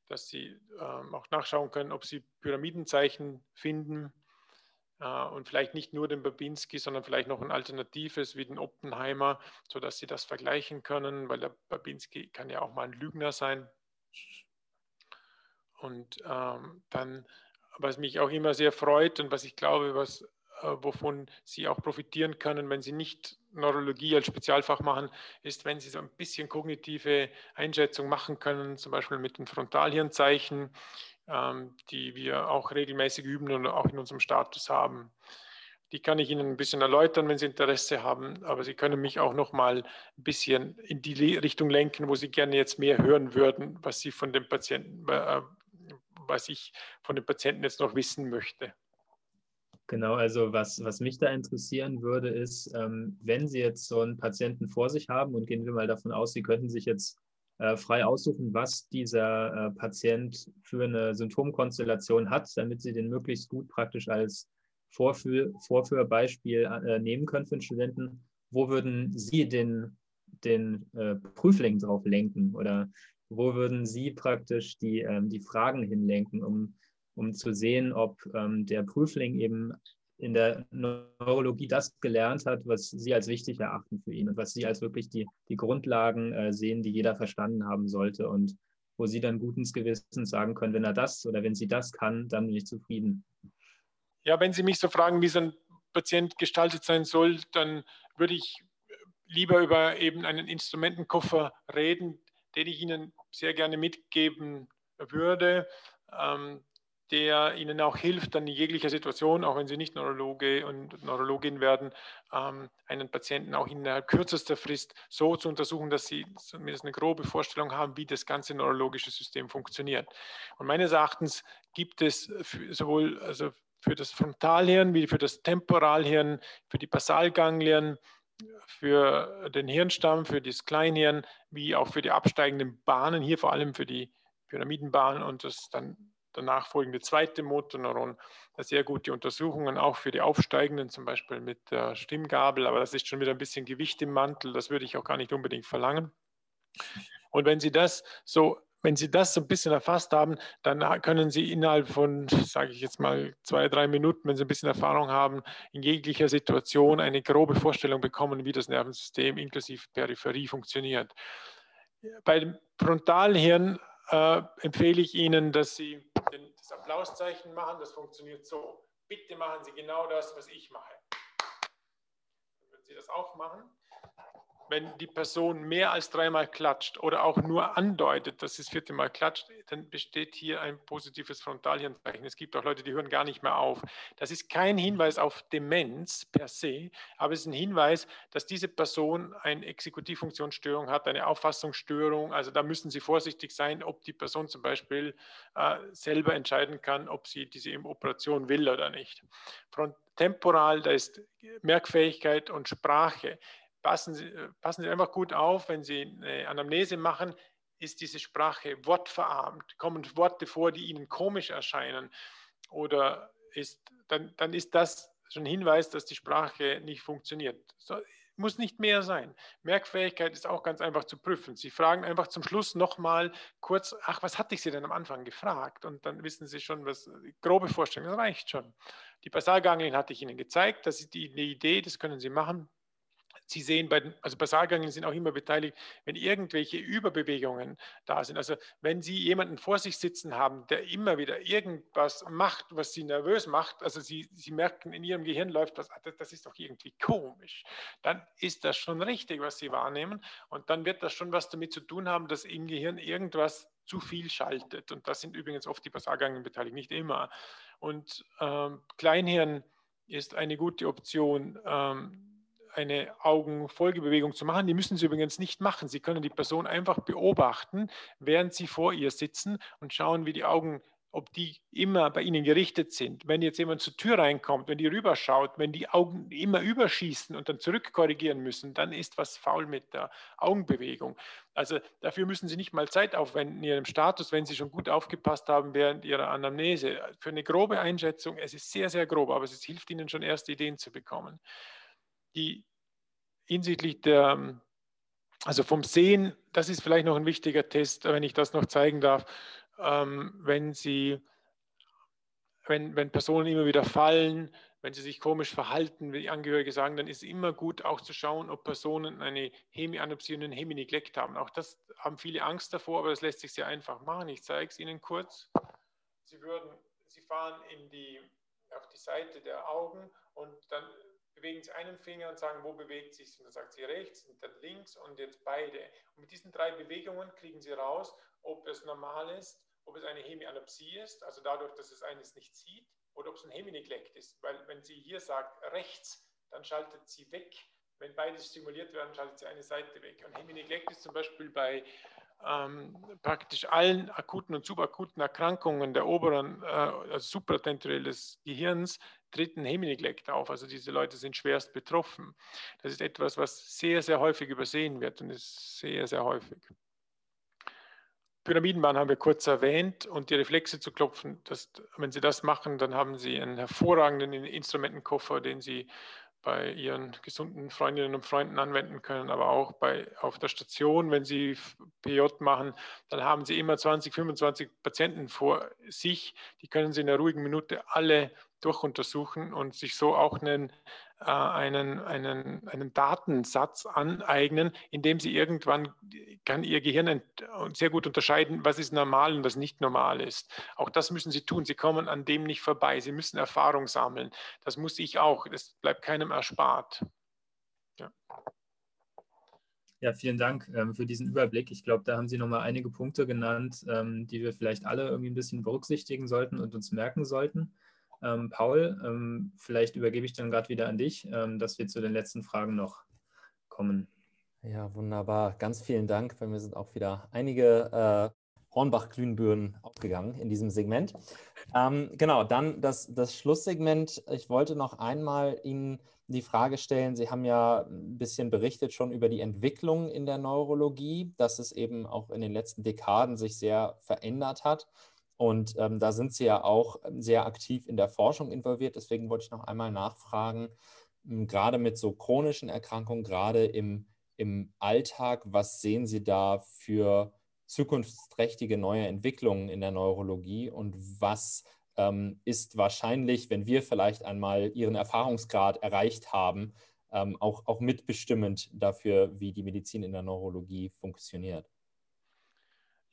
Speaker 2: dass Sie ähm, auch nachschauen können, ob Sie Pyramidenzeichen finden äh, und vielleicht nicht nur den Babinski, sondern vielleicht noch ein alternatives wie den Oppenheimer, sodass Sie das vergleichen können, weil der Babinski kann ja auch mal ein Lügner sein. Und ähm, dann, was mich auch immer sehr freut und was ich glaube, was wovon Sie auch profitieren können, wenn Sie nicht Neurologie als Spezialfach machen, ist, wenn Sie so ein bisschen kognitive Einschätzung machen können, zum Beispiel mit den Frontalhirnzeichen, ähm, die wir auch regelmäßig üben und auch in unserem Status haben. Die kann ich Ihnen ein bisschen erläutern, wenn Sie Interesse haben, aber Sie können mich auch noch mal ein bisschen in die Richtung lenken, wo Sie gerne jetzt mehr hören würden, was Sie von dem Patienten, äh, was ich von dem Patienten jetzt noch wissen möchte.
Speaker 3: Genau, also was, was mich da interessieren würde, ist, ähm, wenn Sie jetzt so einen Patienten vor sich haben und gehen wir mal davon aus, Sie könnten sich jetzt äh, frei aussuchen, was dieser äh, Patient für eine Symptomkonstellation hat, damit Sie den möglichst gut praktisch als Vorführ Vorführbeispiel äh, nehmen können für den Studenten. Wo würden Sie den, den äh, Prüfling drauf lenken oder wo würden Sie praktisch die, ähm, die Fragen hinlenken, um um zu sehen, ob ähm, der Prüfling eben in der Neurologie das gelernt hat, was Sie als wichtig erachten für ihn und was Sie als wirklich die, die Grundlagen äh, sehen, die jeder verstanden haben sollte und wo Sie dann guten Gewissens sagen können, wenn er das oder wenn sie das kann, dann bin ich zufrieden.
Speaker 2: Ja, wenn Sie mich so fragen, wie so ein Patient gestaltet sein soll, dann würde ich lieber über eben einen Instrumentenkoffer reden, den ich Ihnen sehr gerne mitgeben würde. Ähm, der Ihnen auch hilft, dann in jeglicher Situation, auch wenn Sie nicht Neurologe und Neurologin werden, ähm, einen Patienten auch innerhalb kürzester Frist so zu untersuchen, dass Sie zumindest eine grobe Vorstellung haben, wie das ganze neurologische System funktioniert. Und meines Erachtens gibt es sowohl also für das Frontalhirn wie für das Temporalhirn, für die Basalganglien, für den Hirnstamm, für das Kleinhirn, wie auch für die absteigenden Bahnen, hier vor allem für die Pyramidenbahn und das dann danach folgende zweite Motorneuron sehr gute Untersuchungen, auch für die Aufsteigenden, zum Beispiel mit der Stimmgabel, aber das ist schon wieder ein bisschen Gewicht im Mantel, das würde ich auch gar nicht unbedingt verlangen. Und wenn Sie das so, wenn Sie das so ein bisschen erfasst haben, dann können Sie innerhalb von, sage ich jetzt mal, zwei, drei Minuten, wenn Sie ein bisschen Erfahrung haben, in jeglicher Situation eine grobe Vorstellung bekommen, wie das Nervensystem inklusive Peripherie funktioniert. Bei dem Frontalhirn äh, empfehle ich Ihnen, dass Sie den, das Applauszeichen machen. Das funktioniert so. Bitte machen Sie genau das, was ich mache. Würden Sie das auch machen? Wenn die Person mehr als dreimal klatscht oder auch nur andeutet, dass sie das vierte Mal klatscht, dann besteht hier ein positives Frontalhirnzeichen. Es gibt auch Leute, die hören gar nicht mehr auf. Das ist kein Hinweis auf Demenz per se, aber es ist ein Hinweis, dass diese Person eine Exekutivfunktionsstörung hat, eine Auffassungsstörung. Also da müssen Sie vorsichtig sein, ob die Person zum Beispiel äh, selber entscheiden kann, ob sie diese Operation will oder nicht. Temporal, da ist Merkfähigkeit und Sprache passen Sie, äh, passen Sie einfach gut auf, wenn Sie eine Anamnese machen, ist diese Sprache wortverarmt, kommen Worte vor, die Ihnen komisch erscheinen oder ist, dann, dann ist das schon ein Hinweis, dass die Sprache nicht funktioniert. So, muss nicht mehr sein. Merkfähigkeit ist auch ganz einfach zu prüfen. Sie fragen einfach zum Schluss nochmal kurz, ach, was hatte ich Sie denn am Anfang gefragt? Und dann wissen Sie schon, was, grobe Vorstellung, das reicht schon. Die Basalganglien hatte ich Ihnen gezeigt, das ist die, die Idee, das können Sie machen. Sie sehen, bei also Basalganglien sind auch immer beteiligt, wenn irgendwelche Überbewegungen da sind. Also wenn Sie jemanden vor sich sitzen haben, der immer wieder irgendwas macht, was Sie nervös macht, also Sie, Sie merken, in Ihrem Gehirn läuft was, das, das ist doch irgendwie komisch, dann ist das schon richtig, was Sie wahrnehmen. Und dann wird das schon was damit zu tun haben, dass im Gehirn irgendwas zu viel schaltet. Und das sind übrigens oft die Basalganglien beteiligt, nicht immer. Und ähm, Kleinhirn ist eine gute Option. Ähm, eine Augenfolgebewegung zu machen. Die müssen Sie übrigens nicht machen. Sie können die Person einfach beobachten, während Sie vor ihr sitzen und schauen, wie die Augen ob die immer bei Ihnen gerichtet sind. Wenn jetzt jemand zur Tür reinkommt, wenn die rüberschaut, wenn die Augen immer überschießen und dann zurückkorrigieren müssen, dann ist was faul mit der Augenbewegung. Also dafür müssen Sie nicht mal Zeit aufwenden in Ihrem Status, wenn Sie schon gut aufgepasst haben während Ihrer Anamnese. Für eine grobe Einschätzung, es ist sehr, sehr grob, aber es hilft Ihnen schon erste Ideen zu bekommen. Die hinsichtlich der, also vom Sehen, das ist vielleicht noch ein wichtiger Test, wenn ich das noch zeigen darf ähm, wenn sie, wenn, wenn Personen immer wieder fallen, wenn sie sich komisch verhalten, wie die Angehörige sagen, dann ist es immer gut auch zu schauen, ob Personen eine Hemianopsie und ein Hemineglekt haben. Auch das haben viele Angst davor, aber das lässt sich sehr einfach machen. Ich zeige es Ihnen kurz. Sie, würden, sie fahren die, auf die Seite der Augen und dann bewegen Sie einen Finger und sagen, wo bewegt sich Und dann sagt sie rechts und dann links und jetzt beide. Und mit diesen drei Bewegungen kriegen Sie raus, ob es normal ist, ob es eine Hemianopsie ist, also dadurch, dass es eines nicht sieht, oder ob es ein Hemineglekt ist. Weil wenn sie hier sagt rechts, dann schaltet sie weg. Wenn beide stimuliert werden, schaltet sie eine Seite weg. Und Hemineglekt ist zum Beispiel bei praktisch allen akuten und subakuten Erkrankungen der oberen, äh, also supratentoriell des Gehirns, tritt ein Hemineglekt auf. Also diese Leute sind schwerst betroffen. Das ist etwas, was sehr, sehr häufig übersehen wird und ist sehr, sehr häufig. Pyramidenbahn haben wir kurz erwähnt und die Reflexe zu klopfen, das, wenn Sie das machen, dann haben Sie einen hervorragenden Instrumentenkoffer, den Sie bei Ihren gesunden Freundinnen und Freunden anwenden können, aber auch bei, auf der Station, wenn Sie PJ machen, dann haben Sie immer 20, 25 Patienten vor sich. Die können Sie in einer ruhigen Minute alle durchuntersuchen und sich so auch einen einen, einen, einen Datensatz aneignen, in dem sie irgendwann kann ihr Gehirn sehr gut unterscheiden, was ist normal und was nicht normal ist. Auch das müssen sie tun. Sie kommen an dem nicht vorbei. Sie müssen Erfahrung sammeln. Das muss ich auch. Das bleibt keinem erspart.
Speaker 3: Ja. Ja, vielen Dank ähm, für diesen Überblick. Ich glaube, da haben Sie nochmal einige Punkte genannt, ähm, die wir vielleicht alle irgendwie ein bisschen berücksichtigen sollten und uns merken sollten. Ähm, Paul, ähm, vielleicht übergebe ich dann gerade wieder an dich, ähm, dass wir zu den letzten Fragen noch kommen.
Speaker 1: Ja, wunderbar. Ganz vielen Dank. Bei mir sind auch wieder einige äh, Hornbach-Glühenbirnen aufgegangen in diesem Segment. Ähm, genau, dann das, das Schlusssegment. Ich wollte noch einmal Ihnen die Frage stellen, Sie haben ja ein bisschen berichtet schon über die Entwicklung in der Neurologie, dass es eben auch in den letzten Dekaden sich sehr verändert hat. Und ähm, da sind Sie ja auch ähm, sehr aktiv in der Forschung involviert. Deswegen wollte ich noch einmal nachfragen, hm, gerade mit so chronischen Erkrankungen, gerade im, im Alltag, was sehen Sie da für zukunftsträchtige neue Entwicklungen in der Neurologie und was ähm, ist wahrscheinlich, wenn wir vielleicht einmal Ihren Erfahrungsgrad erreicht haben, ähm, auch, auch mitbestimmend dafür, wie die Medizin in der Neurologie funktioniert?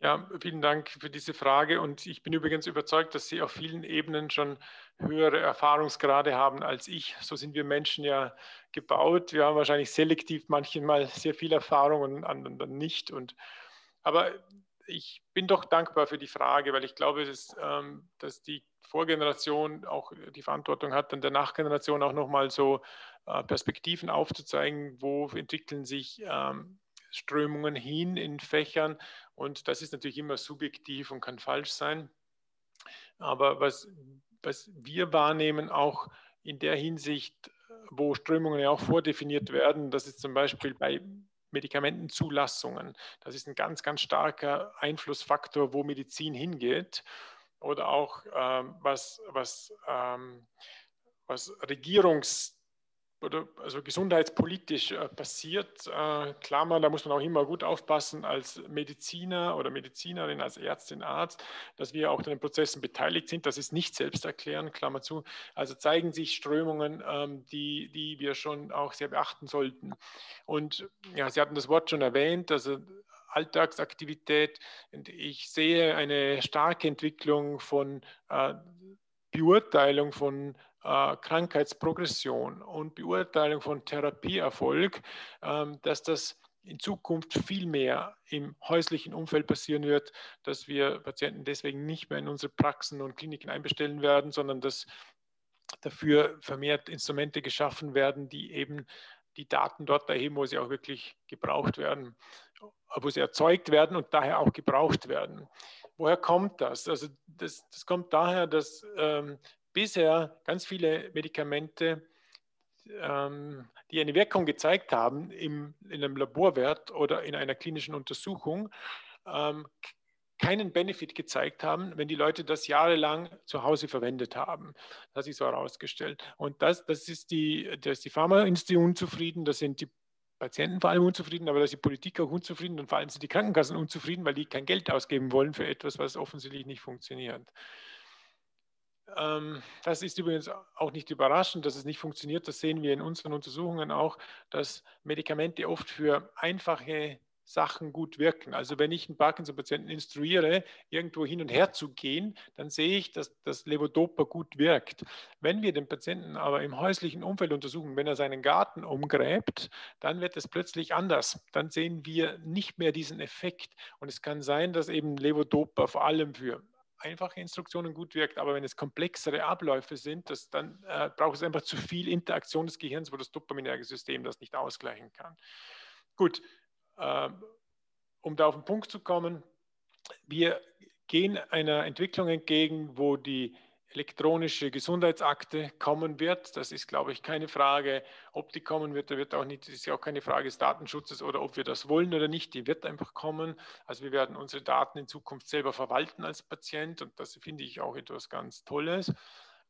Speaker 2: Ja, vielen Dank für diese Frage. Und ich bin übrigens überzeugt, dass Sie auf vielen Ebenen schon höhere Erfahrungsgrade haben als ich. So sind wir Menschen ja gebaut. Wir haben wahrscheinlich selektiv manchmal sehr viel Erfahrung und anderen nicht. Und, aber ich bin doch dankbar für die Frage, weil ich glaube, dass, ähm, dass die Vorgeneration auch die Verantwortung hat, dann der Nachgeneration auch nochmal so äh, Perspektiven aufzuzeigen, wo entwickeln sich ähm, Strömungen hin in Fächern und das ist natürlich immer subjektiv und kann falsch sein. Aber was, was wir wahrnehmen, auch in der Hinsicht, wo Strömungen ja auch vordefiniert werden, das ist zum Beispiel bei Medikamentenzulassungen. Das ist ein ganz, ganz starker Einflussfaktor, wo Medizin hingeht. Oder auch ähm, was, was, ähm, was Regierungs oder also gesundheitspolitisch äh, passiert. Äh, Klammer, da muss man auch immer gut aufpassen als Mediziner oder Medizinerin, als Ärztin, Arzt, dass wir auch an den Prozessen beteiligt sind. Das ist nicht selbsterklärend, Klammer zu. Also zeigen sich Strömungen, ähm, die, die wir schon auch sehr beachten sollten. Und ja, Sie hatten das Wort schon erwähnt, also Alltagsaktivität. Und ich sehe eine starke Entwicklung von äh, Beurteilung von äh, Krankheitsprogression und Beurteilung von Therapieerfolg, ähm, dass das in Zukunft viel mehr im häuslichen Umfeld passieren wird, dass wir Patienten deswegen nicht mehr in unsere Praxen und Kliniken einbestellen werden, sondern dass dafür vermehrt Instrumente geschaffen werden, die eben die Daten dort erheben, wo sie auch wirklich gebraucht werden, wo sie erzeugt werden und daher auch gebraucht werden woher kommt das? Also das, das kommt daher, dass ähm, bisher ganz viele Medikamente, ähm, die eine Wirkung gezeigt haben im, in einem Laborwert oder in einer klinischen Untersuchung, ähm, keinen Benefit gezeigt haben, wenn die Leute das jahrelang zu Hause verwendet haben. Das sich so herausgestellt. Und das, das ist die, das ist die Pharmaindustrie unzufrieden, das sind die Patienten vor allem unzufrieden, aber da ist die Politik auch unzufrieden und vor allem sind die Krankenkassen unzufrieden, weil die kein Geld ausgeben wollen für etwas, was offensichtlich nicht funktioniert. Ähm, das ist übrigens auch nicht überraschend, dass es nicht funktioniert. Das sehen wir in unseren Untersuchungen auch, dass Medikamente oft für einfache Sachen gut wirken. Also wenn ich einen Parkinson-Patienten instruiere, irgendwo hin und her zu gehen, dann sehe ich, dass das Levodopa gut wirkt. Wenn wir den Patienten aber im häuslichen Umfeld untersuchen, wenn er seinen Garten umgräbt, dann wird es plötzlich anders. Dann sehen wir nicht mehr diesen Effekt. Und es kann sein, dass eben Levodopa vor allem für einfache Instruktionen gut wirkt, aber wenn es komplexere Abläufe sind, das, dann äh, braucht es einfach zu viel Interaktion des Gehirns, wo das dopaminerge System das nicht ausgleichen kann. Gut, äh, um da auf den Punkt zu kommen, wir gehen einer Entwicklung entgegen, wo die elektronische Gesundheitsakte kommen wird. Das ist, glaube ich, keine Frage, ob die kommen wird. Da wird auch nicht, das ist ja auch keine Frage des Datenschutzes oder ob wir das wollen oder nicht. Die wird einfach kommen. Also wir werden unsere Daten in Zukunft selber verwalten als Patient und das finde ich auch etwas ganz Tolles.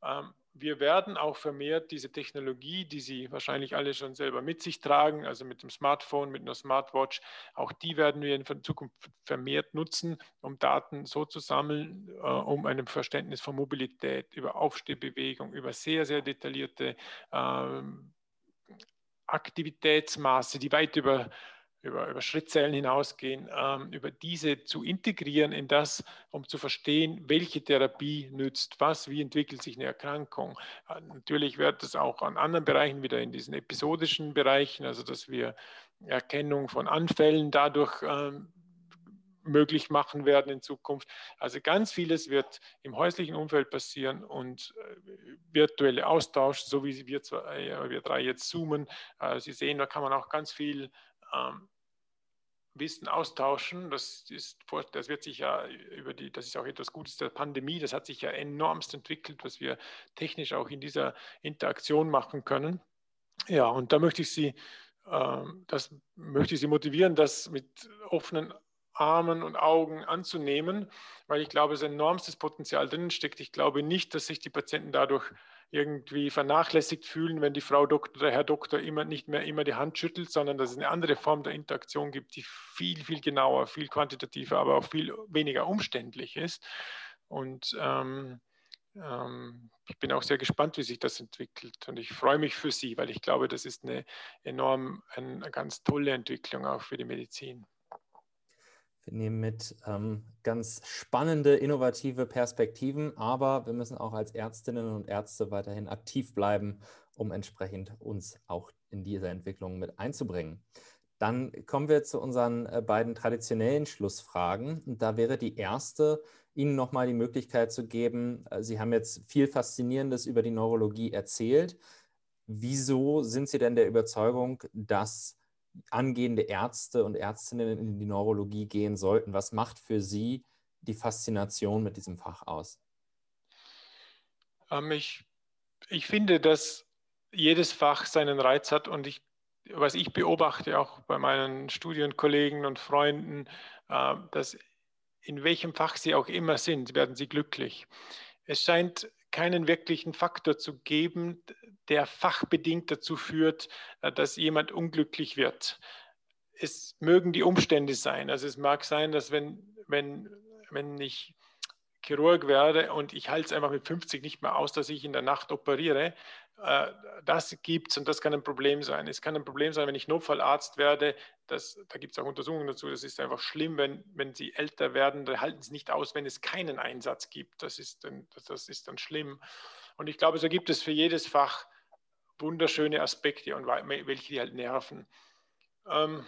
Speaker 2: Ähm, wir werden auch vermehrt diese Technologie, die Sie wahrscheinlich alle schon selber mit sich tragen, also mit dem Smartphone, mit einer Smartwatch, auch die werden wir in Zukunft vermehrt nutzen, um Daten so zu sammeln, äh, um ein Verständnis von Mobilität, über Aufstehbewegung, über sehr, sehr detaillierte ähm, Aktivitätsmaße, die weit über über, über Schrittzellen hinausgehen, ähm, über diese zu integrieren in das, um zu verstehen, welche Therapie nützt was, wie entwickelt sich eine Erkrankung. Äh, natürlich wird es auch an anderen Bereichen wieder in diesen episodischen Bereichen, also dass wir Erkennung von Anfällen dadurch ähm, möglich machen werden in Zukunft. Also ganz vieles wird im häuslichen Umfeld passieren und äh, virtuelle Austausch, so wie wir, zwei, äh, wir drei jetzt zoomen. Äh, Sie sehen, da kann man auch ganz viel ähm, Wissen austauschen. Das, ist, das wird sich ja über die, das ist auch etwas Gutes der Pandemie, das hat sich ja enormst entwickelt, was wir technisch auch in dieser Interaktion machen können. Ja, und da möchte ich Sie, äh, das möchte ich Sie motivieren, das mit offenen Armen und Augen anzunehmen, weil ich glaube, es enormstes Potenzial drin steckt. Ich glaube nicht, dass sich die Patienten dadurch irgendwie vernachlässigt fühlen, wenn die Frau Doktor oder Herr Doktor immer nicht mehr immer die Hand schüttelt, sondern dass es eine andere Form der Interaktion gibt, die viel, viel genauer, viel quantitativer, aber auch viel weniger umständlich ist. Und ähm, ähm, ich bin auch sehr gespannt, wie sich das entwickelt. Und ich freue mich für Sie, weil ich glaube, das ist eine enorm, eine ganz tolle Entwicklung auch für die Medizin.
Speaker 1: Wir nehmen mit ähm, ganz spannende, innovative Perspektiven, aber wir müssen auch als Ärztinnen und Ärzte weiterhin aktiv bleiben, um entsprechend uns auch in diese Entwicklung mit einzubringen. Dann kommen wir zu unseren äh, beiden traditionellen Schlussfragen. Und da wäre die erste, Ihnen nochmal die Möglichkeit zu geben, äh, Sie haben jetzt viel Faszinierendes über die Neurologie erzählt. Wieso sind Sie denn der Überzeugung, dass angehende Ärzte und Ärztinnen in die Neurologie gehen sollten? Was macht für Sie die Faszination mit diesem Fach aus?
Speaker 2: Ähm, ich, ich finde, dass jedes Fach seinen Reiz hat und ich, was ich beobachte auch bei meinen Studienkollegen und Freunden, äh, dass in welchem Fach sie auch immer sind, werden sie glücklich. Es scheint keinen wirklichen Faktor zu geben, der fachbedingt dazu führt, äh, dass jemand unglücklich wird. Es mögen die Umstände sein. Also es mag sein, dass wenn, wenn, wenn ich Chirurg werde und ich halte es einfach mit 50 nicht mehr aus, dass ich in der Nacht operiere, das gibt es und das kann ein Problem sein. Es kann ein Problem sein, wenn ich Notfallarzt werde. Das, da gibt es auch Untersuchungen dazu. Das ist einfach schlimm, wenn, wenn sie älter werden. Da halten sie nicht aus, wenn es keinen Einsatz gibt. Das ist dann, das ist dann schlimm. Und ich glaube, so gibt es für jedes Fach wunderschöne Aspekte und welche die halt nerven. Ähm,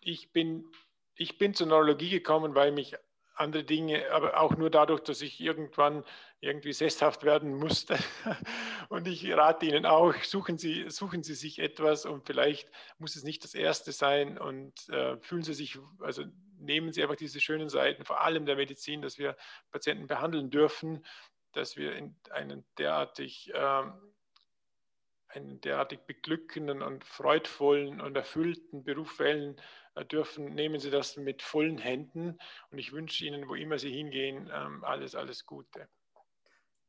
Speaker 2: ich, bin, ich bin zur Neurologie gekommen, weil mich andere Dinge, aber auch nur dadurch, dass ich irgendwann irgendwie sesshaft werden musste. *laughs* Und ich rate Ihnen auch, suchen Sie, suchen Sie sich etwas und vielleicht muss es nicht das Erste sein und äh, fühlen Sie sich, also nehmen Sie einfach diese schönen Seiten, vor allem der Medizin, dass wir Patienten behandeln dürfen, dass wir in einen derartig, äh, einen derartig beglückenden und freudvollen und erfüllten Beruf wählen äh, dürfen, nehmen Sie das mit vollen Händen und ich wünsche Ihnen, wo immer Sie hingehen, ähm, alles, alles Gute.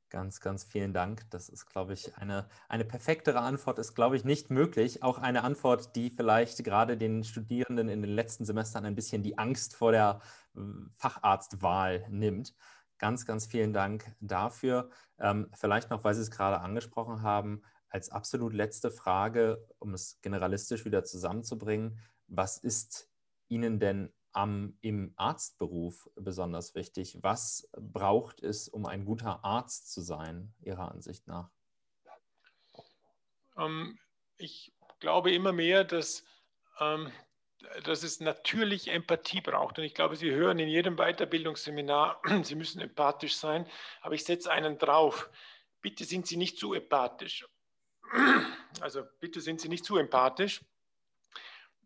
Speaker 1: Ganz, ganz vielen Dank. Das ist, glaube ich, eine, eine perfektere Antwort ist, glaube ich, nicht möglich. Auch eine Antwort, die vielleicht gerade den Studierenden in den letzten Semestern ein bisschen die Angst vor der äh, Facharztwahl nimmt. Ganz, ganz vielen Dank dafür. Ähm, vielleicht noch, weil Sie es gerade angesprochen haben, als absolut letzte Frage, um es generalistisch wieder zusammenzubringen was ist Ihnen denn am, im Arztberuf besonders wichtig? Was braucht es, um ein guter Arzt zu sein, Ihrer Ansicht nach?
Speaker 2: Ähm, ich glaube immer mehr, dass, ähm, dass es natürlich Empathie braucht. Und ich glaube, Sie hören in jedem Weiterbildungsseminar, *clears throat* Sie müssen empathisch sein, aber ich setze einen drauf. Bitte sind Sie nicht zu empathisch. *clears throat* Also bitte sind Sie nicht zu empathisch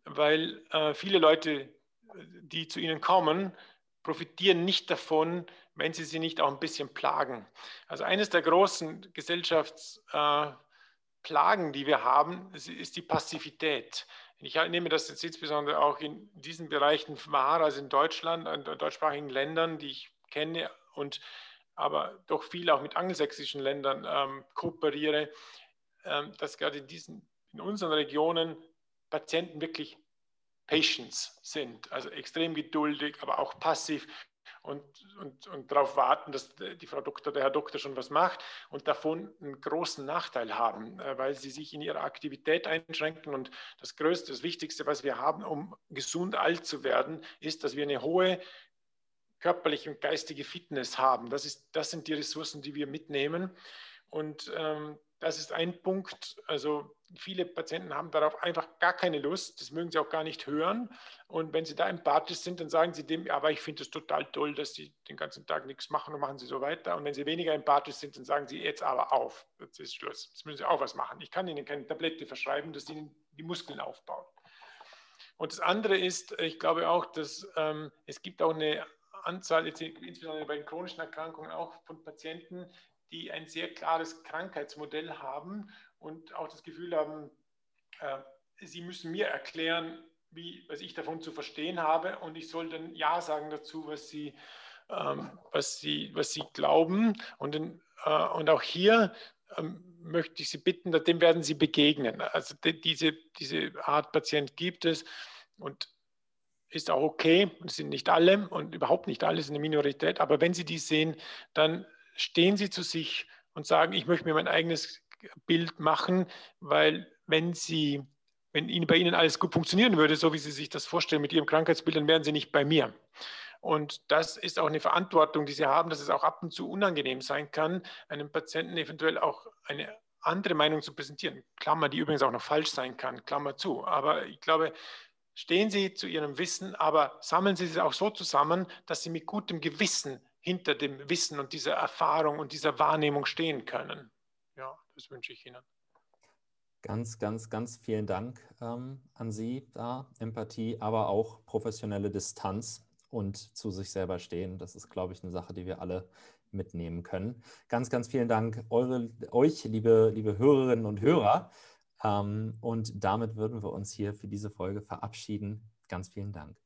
Speaker 2: weil äh, viele Leute, die zu ihnen kommen, profitieren nicht davon, wenn sie sie nicht auch ein bisschen plagen. Also eines der großen Gesellschaftsplagen, äh, die wir haben, ist die Passivität. Ich nehme das jetzt insbesondere auch in diesen Bereichen wahr, also in Deutschland, in deutschsprachigen Ländern, die ich kenne und aber doch viel auch mit angelsächsischen Ländern ähm, kooperiere, ähm, dass gerade in diesen, in unseren Regionen Patienten wirklich Patients sind, also extrem geduldig, aber auch passiv und, und, und darauf warten, dass die Frau Doktor, der Herr Doktor schon was macht und davon einen großen Nachteil haben, äh, weil sie sich in ihrer Aktivität einschränken. Und das Größte, das Wichtigste, was wir haben, um gesund alt zu werden, ist, dass wir eine hohe körperliche und geistige Fitness haben. Das, ist, das sind die Ressourcen, die wir mitnehmen. Und ähm, das ist ein Punkt. Also viele Patienten haben darauf einfach gar keine Lust. Das mögen sie auch gar nicht hören. Und wenn sie da empathisch sind, dann sagen sie dem, aber ich finde es total toll, dass sie den ganzen Tag nichts machen und machen sie so weiter. Und wenn sie weniger empathisch sind, dann sagen sie jetzt aber auf. Jetzt ist Schluss. Jetzt müssen sie auch was machen. Ich kann ihnen keine Tablette verschreiben, dass ihnen die Muskeln aufbauen. Und das andere ist, ich glaube auch, dass ähm, es gibt auch eine Anzahl, insbesondere bei den chronischen Erkrankungen, auch von Patienten, die ein sehr klares Krankheitsmodell haben und auch das Gefühl haben, äh, sie müssen mir erklären, wie, was ich davon zu verstehen habe und ich soll dann Ja sagen dazu, was sie, ähm, was sie, was sie glauben. Und, in, äh, und auch hier ähm, möchte ich Sie bitten, dem werden Sie begegnen. Also die, diese, diese Art Patient gibt es und ist auch okay. Das sind nicht alle und überhaupt nicht alle, sind eine Minorität. Aber wenn Sie die sehen, dann stehen Sie zu sich und sagen, ich möchte mir mein eigenes Bild machen, weil wenn Sie, wenn Ihnen bei Ihnen alles gut funktionieren würde, so wie Sie sich das vorstellen mit Ihrem Krankheitsbild, dann wären Sie nicht bei mir. Und das ist auch eine Verantwortung, die Sie haben, dass es auch ab und zu unangenehm sein kann, einem Patienten eventuell auch eine andere Meinung zu präsentieren. Klammer, die übrigens auch noch falsch sein kann, Klammer zu. Aber ich glaube, stehen Sie zu Ihrem Wissen, aber sammeln Sie es auch so zusammen, dass Sie mit gutem Gewissen hinter dem Wissen und dieser Erfahrung und dieser Wahrnehmung stehen können. Ja, das wünsche ich Ihnen.
Speaker 1: Ganz, ganz, ganz vielen Dank ähm, an Sie da. Empathie, aber auch professionelle Distanz und zu sich selber stehen. Das ist, glaube ich, eine Sache, die wir alle mitnehmen können. Ganz, ganz vielen Dank eure, euch, liebe, liebe Hörerinnen und Hörer. Ähm, und damit würden wir uns hier für diese Folge verabschieden. Ganz vielen Dank.